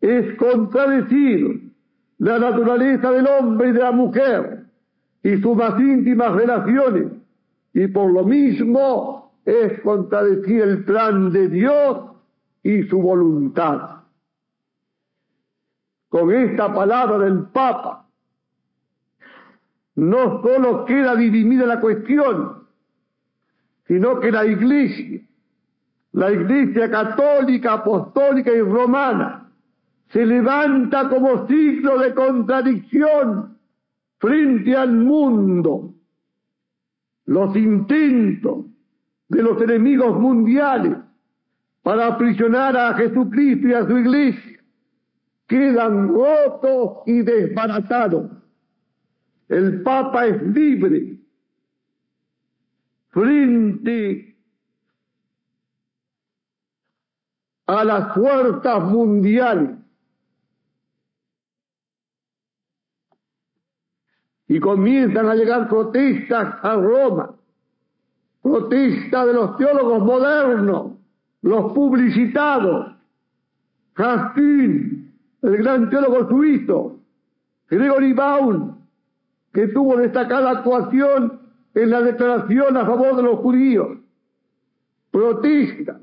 es contradecir la naturaleza del hombre y de la mujer y sus más íntimas relaciones, y por lo mismo es contradecir el plan de Dios y su voluntad. Con esta palabra del Papa, no solo queda dirimida la cuestión, sino que la Iglesia, la Iglesia católica, apostólica y romana, se levanta como signo de contradicción frente al mundo. Los intentos de los enemigos mundiales para aprisionar a Jesucristo y a su iglesia. Quedan rotos y desbaratados. El Papa es libre. Frente a las fuerzas mundiales. Y comienzan a llegar protestas a Roma, protestas de los teólogos modernos, los publicitados, Raskin, el gran teólogo suizo, Gregory Baum, que tuvo destacada actuación en la declaración a favor de los judíos, protesta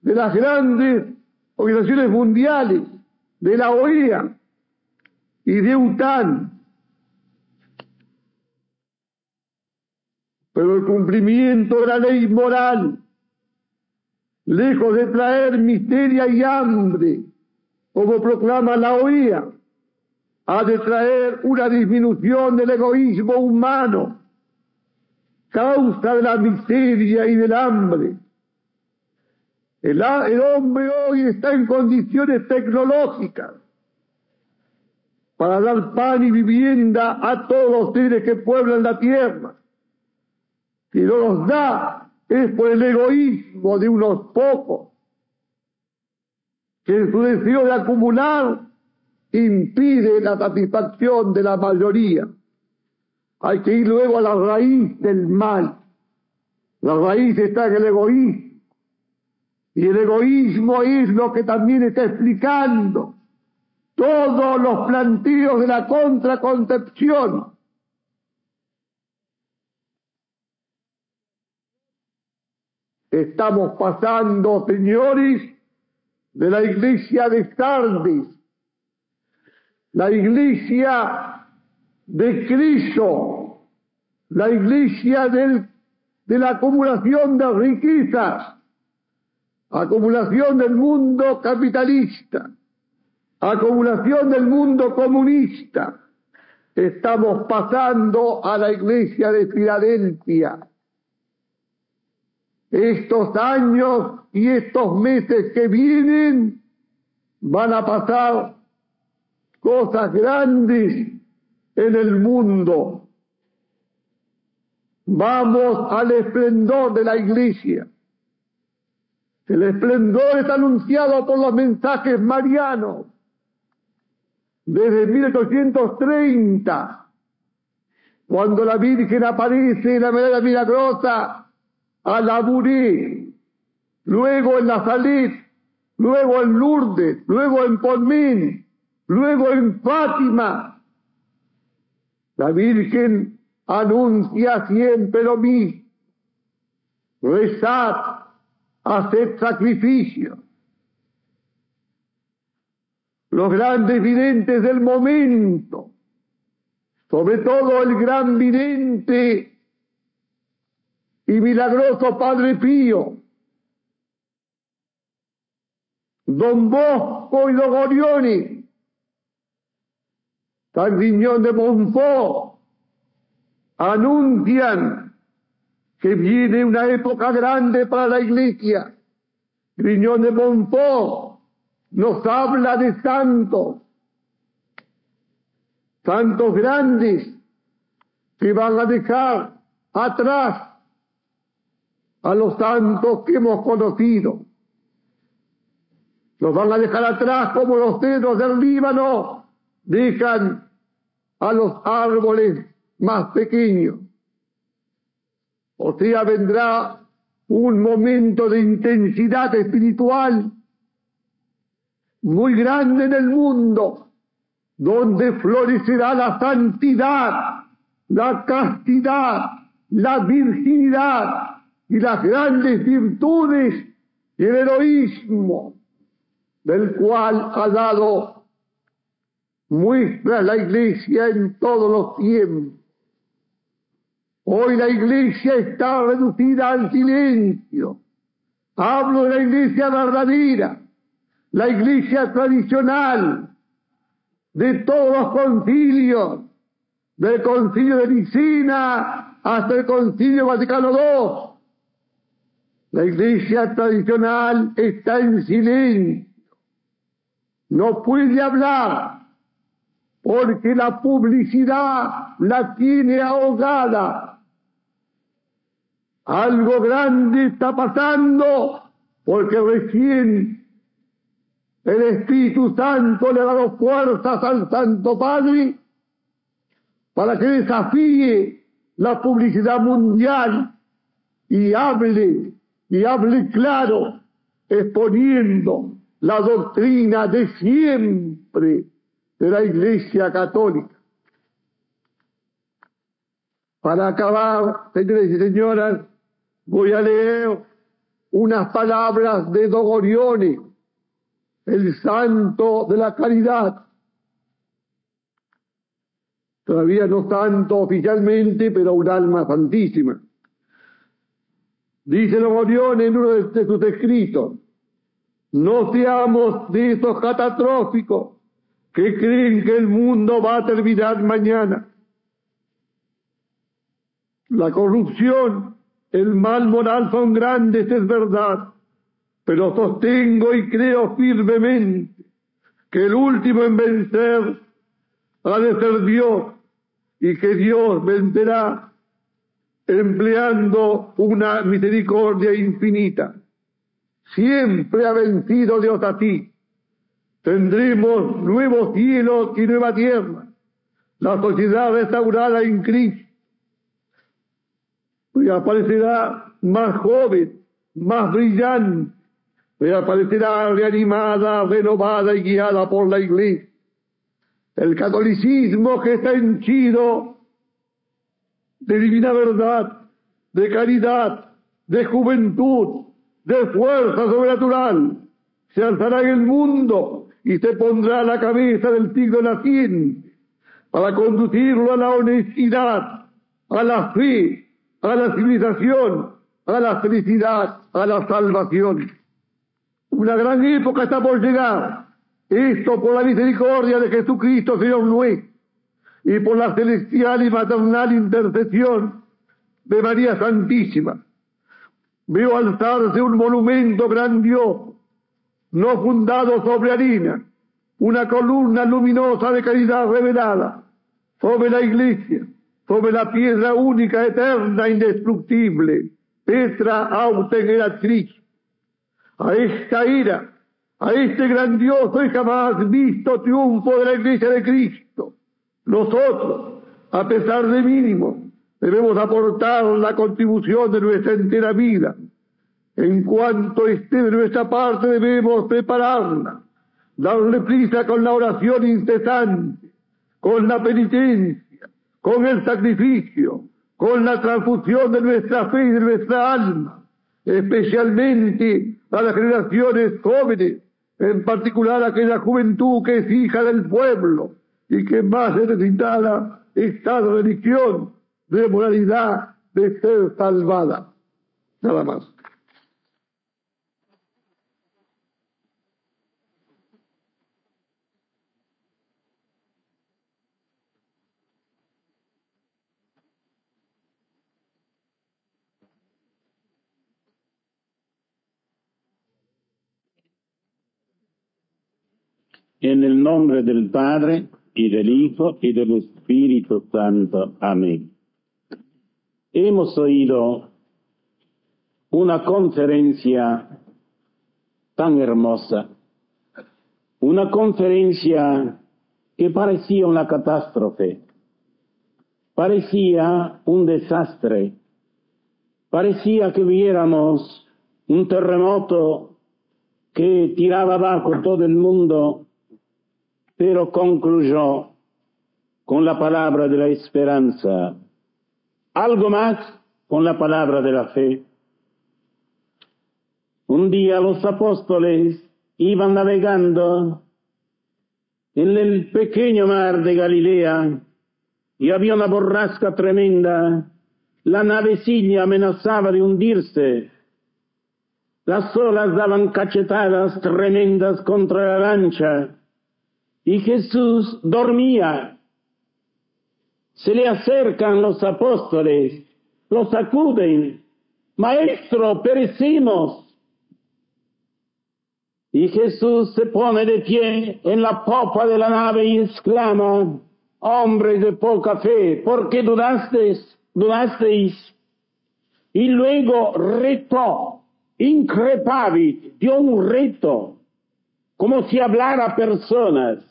de las grandes organizaciones mundiales, de la OEA y de UTAN, pero el cumplimiento de la ley moral, lejos de traer miseria y hambre, como proclama la OEA, ha de traer una disminución del egoísmo humano, causa de la miseria y del hambre. El, el hombre hoy está en condiciones tecnológicas para dar pan y vivienda a todos los seres que pueblan la tierra si no los da es por el egoísmo de unos pocos, que en su deseo de acumular impide la satisfacción de la mayoría. Hay que ir luego a la raíz del mal. La raíz está en el egoísmo. Y el egoísmo es lo que también está explicando todos los planteos de la contraconcepción Estamos pasando, señores, de la iglesia de Sardis, la iglesia de Cristo, la iglesia de la acumulación de riquezas, acumulación del mundo capitalista, acumulación del mundo comunista. Estamos pasando a la iglesia de Filadelfia, estos años y estos meses que vienen van a pasar cosas grandes en el mundo. Vamos al esplendor de la iglesia. El esplendor es anunciado por los mensajes marianos desde 1830, cuando la Virgen aparece en la medalla milagrosa a luego en Nazaret, luego en Lourdes, luego en Polmín, luego en Fátima. La Virgen anuncia siempre lo mismo. Rezad, haced sacrificio. Los grandes videntes del momento, sobre todo el gran vidente y milagroso Padre Pío, Don Bosco y Don Gorioni, San Riñón de Monfort, anuncian que viene una época grande para la iglesia. Riñón de Monfort nos habla de santos, santos grandes que van a dejar atrás a los santos que hemos conocido. Nos van a dejar atrás como los cedros del Líbano dejan a los árboles más pequeños. O sea, vendrá un momento de intensidad espiritual muy grande en el mundo, donde florecerá la santidad, la castidad, la virginidad y las grandes virtudes y el heroísmo del cual ha dado muestra la iglesia en todos los tiempos. Hoy la iglesia está reducida al silencio. Hablo de la iglesia verdadera, la iglesia tradicional, de todos los concilios, del concilio de Nicena hasta el concilio Vaticano II. La iglesia tradicional está en silencio no puede hablar porque la publicidad la tiene ahogada. Algo grande está pasando porque recién el Espíritu Santo le ha dado fuerzas al Santo Padre para que desafíe la publicidad mundial y hable, y hable claro, exponiendo la doctrina de siempre de la Iglesia Católica. Para acabar, señores y señoras, voy a leer unas palabras de Dogorione, el santo de la caridad. Todavía no tanto oficialmente, pero un alma santísima. Dice Dogorione en uno de sus escritos, no seamos de esos catastróficos que creen que el mundo va a terminar mañana. La corrupción, el mal moral son grandes, es verdad, pero sostengo y creo firmemente que el último en vencer ha de ser Dios y que Dios vencerá empleando una misericordia infinita siempre ha vencido Dios a ti. Tendremos nuevos cielos y nueva tierra, la sociedad restaurada en Cristo. Y aparecerá más joven, más brillante, y aparecerá reanimada, renovada y guiada por la iglesia. El catolicismo que está henchido de divina verdad, de caridad, de juventud, de fuerza sobrenatural, se alzará en el mundo y se pondrá a la cabeza del siglo naciente para conducirlo a la honestidad, a la fe, a la civilización, a la felicidad, a la salvación. Una gran época está por llegar. Esto por la misericordia de Jesucristo, Señor nuestro, y por la celestial y maternal intercesión de María Santísima veo alzarse un monumento grandioso, no fundado sobre harina, una columna luminosa de caridad revelada sobre la iglesia, sobre la piedra única, eterna, indestructible, Petra Cristo. A esta ira, a este grandioso y jamás visto triunfo de la iglesia de Cristo, nosotros, a pesar de mínimo, debemos aportar la contribución de nuestra entera vida. En cuanto esté de nuestra parte debemos prepararla, darle prisa con la oración incesante, con la penitencia, con el sacrificio, con la transfusión de nuestra fe y de nuestra alma, especialmente a las generaciones jóvenes, en particular a aquella juventud que es hija del pueblo y que más necesitada está de religión, de moralidad, de ser salvada. Nada más. En el nombre del Padre, y del Hijo, y del Espíritu Santo. Amén. Hemos oído una conferencia tan hermosa, una conferencia que parecía una catástrofe, parecía un desastre, parecía que viéramos un terremoto que tiraba abajo todo el mundo pero concluyó con la palabra de la esperanza, algo más con la palabra de la fe. Un día los apóstoles iban navegando en el pequeño mar de Galilea y había una borrasca tremenda. La navecilla amenazaba de hundirse. Las olas daban cachetadas tremendas contra la lancha y Jesús dormía. Se le acercan los apóstoles, los sacuden, Maestro, perecimos. Y Jesús se pone de pie en la popa de la nave y exclama, hombres de poca fe, ¿por qué dudasteis? dudasteis? Y luego retó, increpavi, dio un reto, como si hablara a personas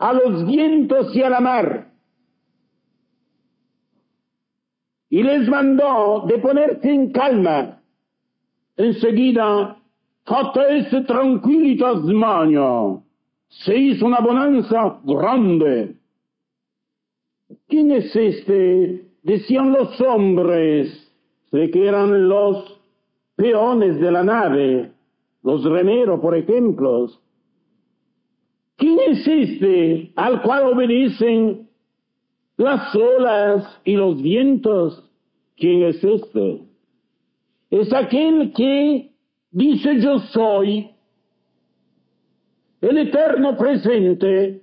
a los vientos y a la mar. Y les mandó de ponerse en calma. Enseguida, ese tranquilitas maño. Se hizo una bonanza grande. ¿Quién es este? Decían los hombres, sé que eran los peones de la nave, los remeros, por ejemplo, ¿Quién es este al cual obedecen las olas y los vientos? ¿Quién es este? Es aquel que dice yo soy, el eterno presente.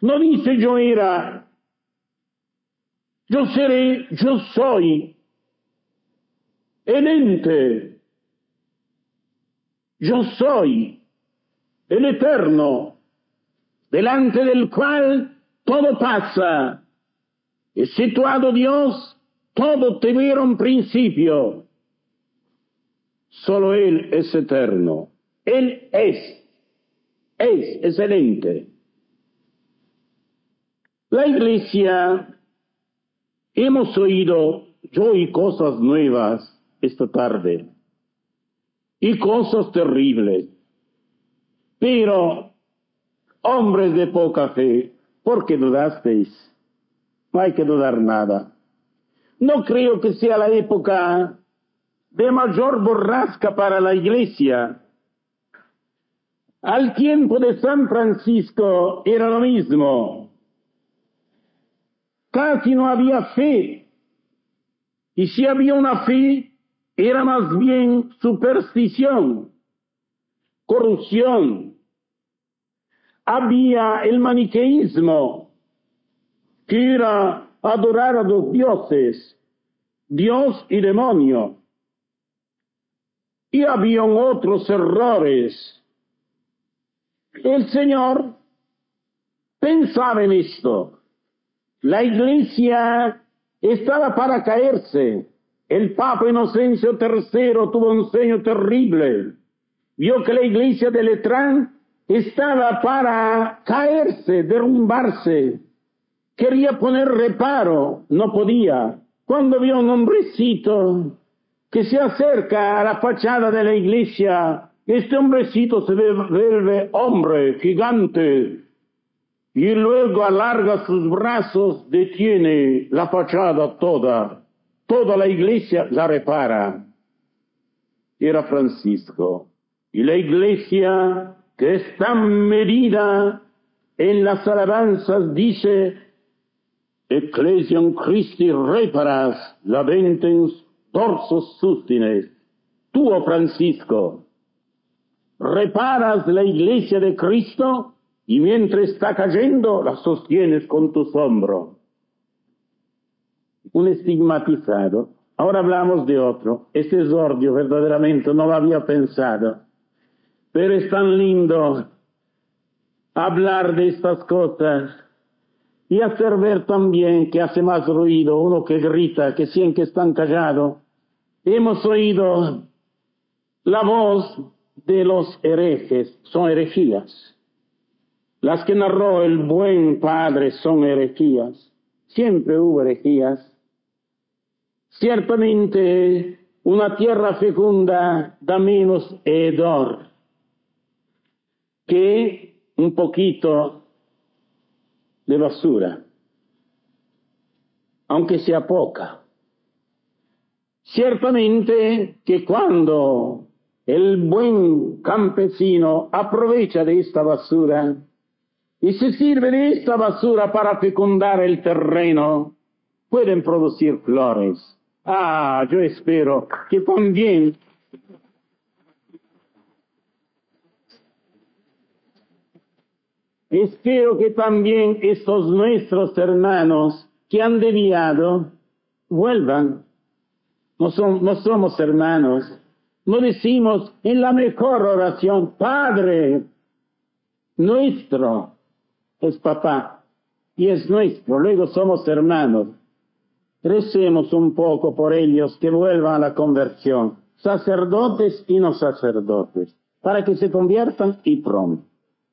No dice yo era, yo seré, yo soy, el ente, yo soy el eterno, delante del cual todo pasa. situado Dios, todo tuvieron principio. Solo Él es eterno. Él es. Es excelente. La iglesia, hemos oído, yo y cosas nuevas esta tarde. Y cosas terribles. Pero, hombres de poca fe, ¿por qué dudasteis? No hay que dudar nada. No creo que sea la época de mayor borrasca para la iglesia. Al tiempo de San Francisco era lo mismo. Casi no había fe. Y si había una fe, era más bien superstición, corrupción, había el maniqueísmo, que era adorar a dos dioses, Dios y demonio. Y habían otros errores. El Señor pensaba en esto. La iglesia estaba para caerse. El Papa Inocencio III tuvo un sueño terrible. Vio que la iglesia de Letrán estaba para caerse, derrumbarse. quería poner reparo, no podía. Cuando vio un hombrecito que se acerca a la fachada de la iglesia, este hombrecito se vuelve hombre, gigante, y luego alarga sus brazos, detiene la fachada toda, toda la iglesia la repara. Era Francisco. Y la iglesia, que está medida en las alabanzas, dice, Ecclesiam Christi reparas, la ventens torsos sustines. Tú, oh Francisco, reparas la iglesia de Cristo y mientras está cayendo la sostienes con tus hombros. Un estigmatizado. Ahora hablamos de otro. Ese Sordio verdaderamente no lo había pensado. Pero es tan lindo hablar de estas cosas y hacer ver también que hace más ruido uno que grita, que siente que están callados. Hemos oído la voz de los herejes, son herejías. Las que narró el buen padre son herejías. Siempre hubo herejías. Ciertamente una tierra fecunda da menos hedor que un poquito de basura, aunque sea poca. Ciertamente que cuando el buen campesino aprovecha de esta basura, y se sirve de esta basura para fecundar el terreno, pueden producir flores. Ah, yo espero que también Espero que también estos nuestros hermanos que han deviado vuelvan. No, somos hermanos. No decimos en la mejor oración, Padre nuestro, es papá y es nuestro, luego somos hermanos. Recemos un poco por ellos que vuelvan a la conversión, sacerdotes y no sacerdotes, para que se conviertan y pronto.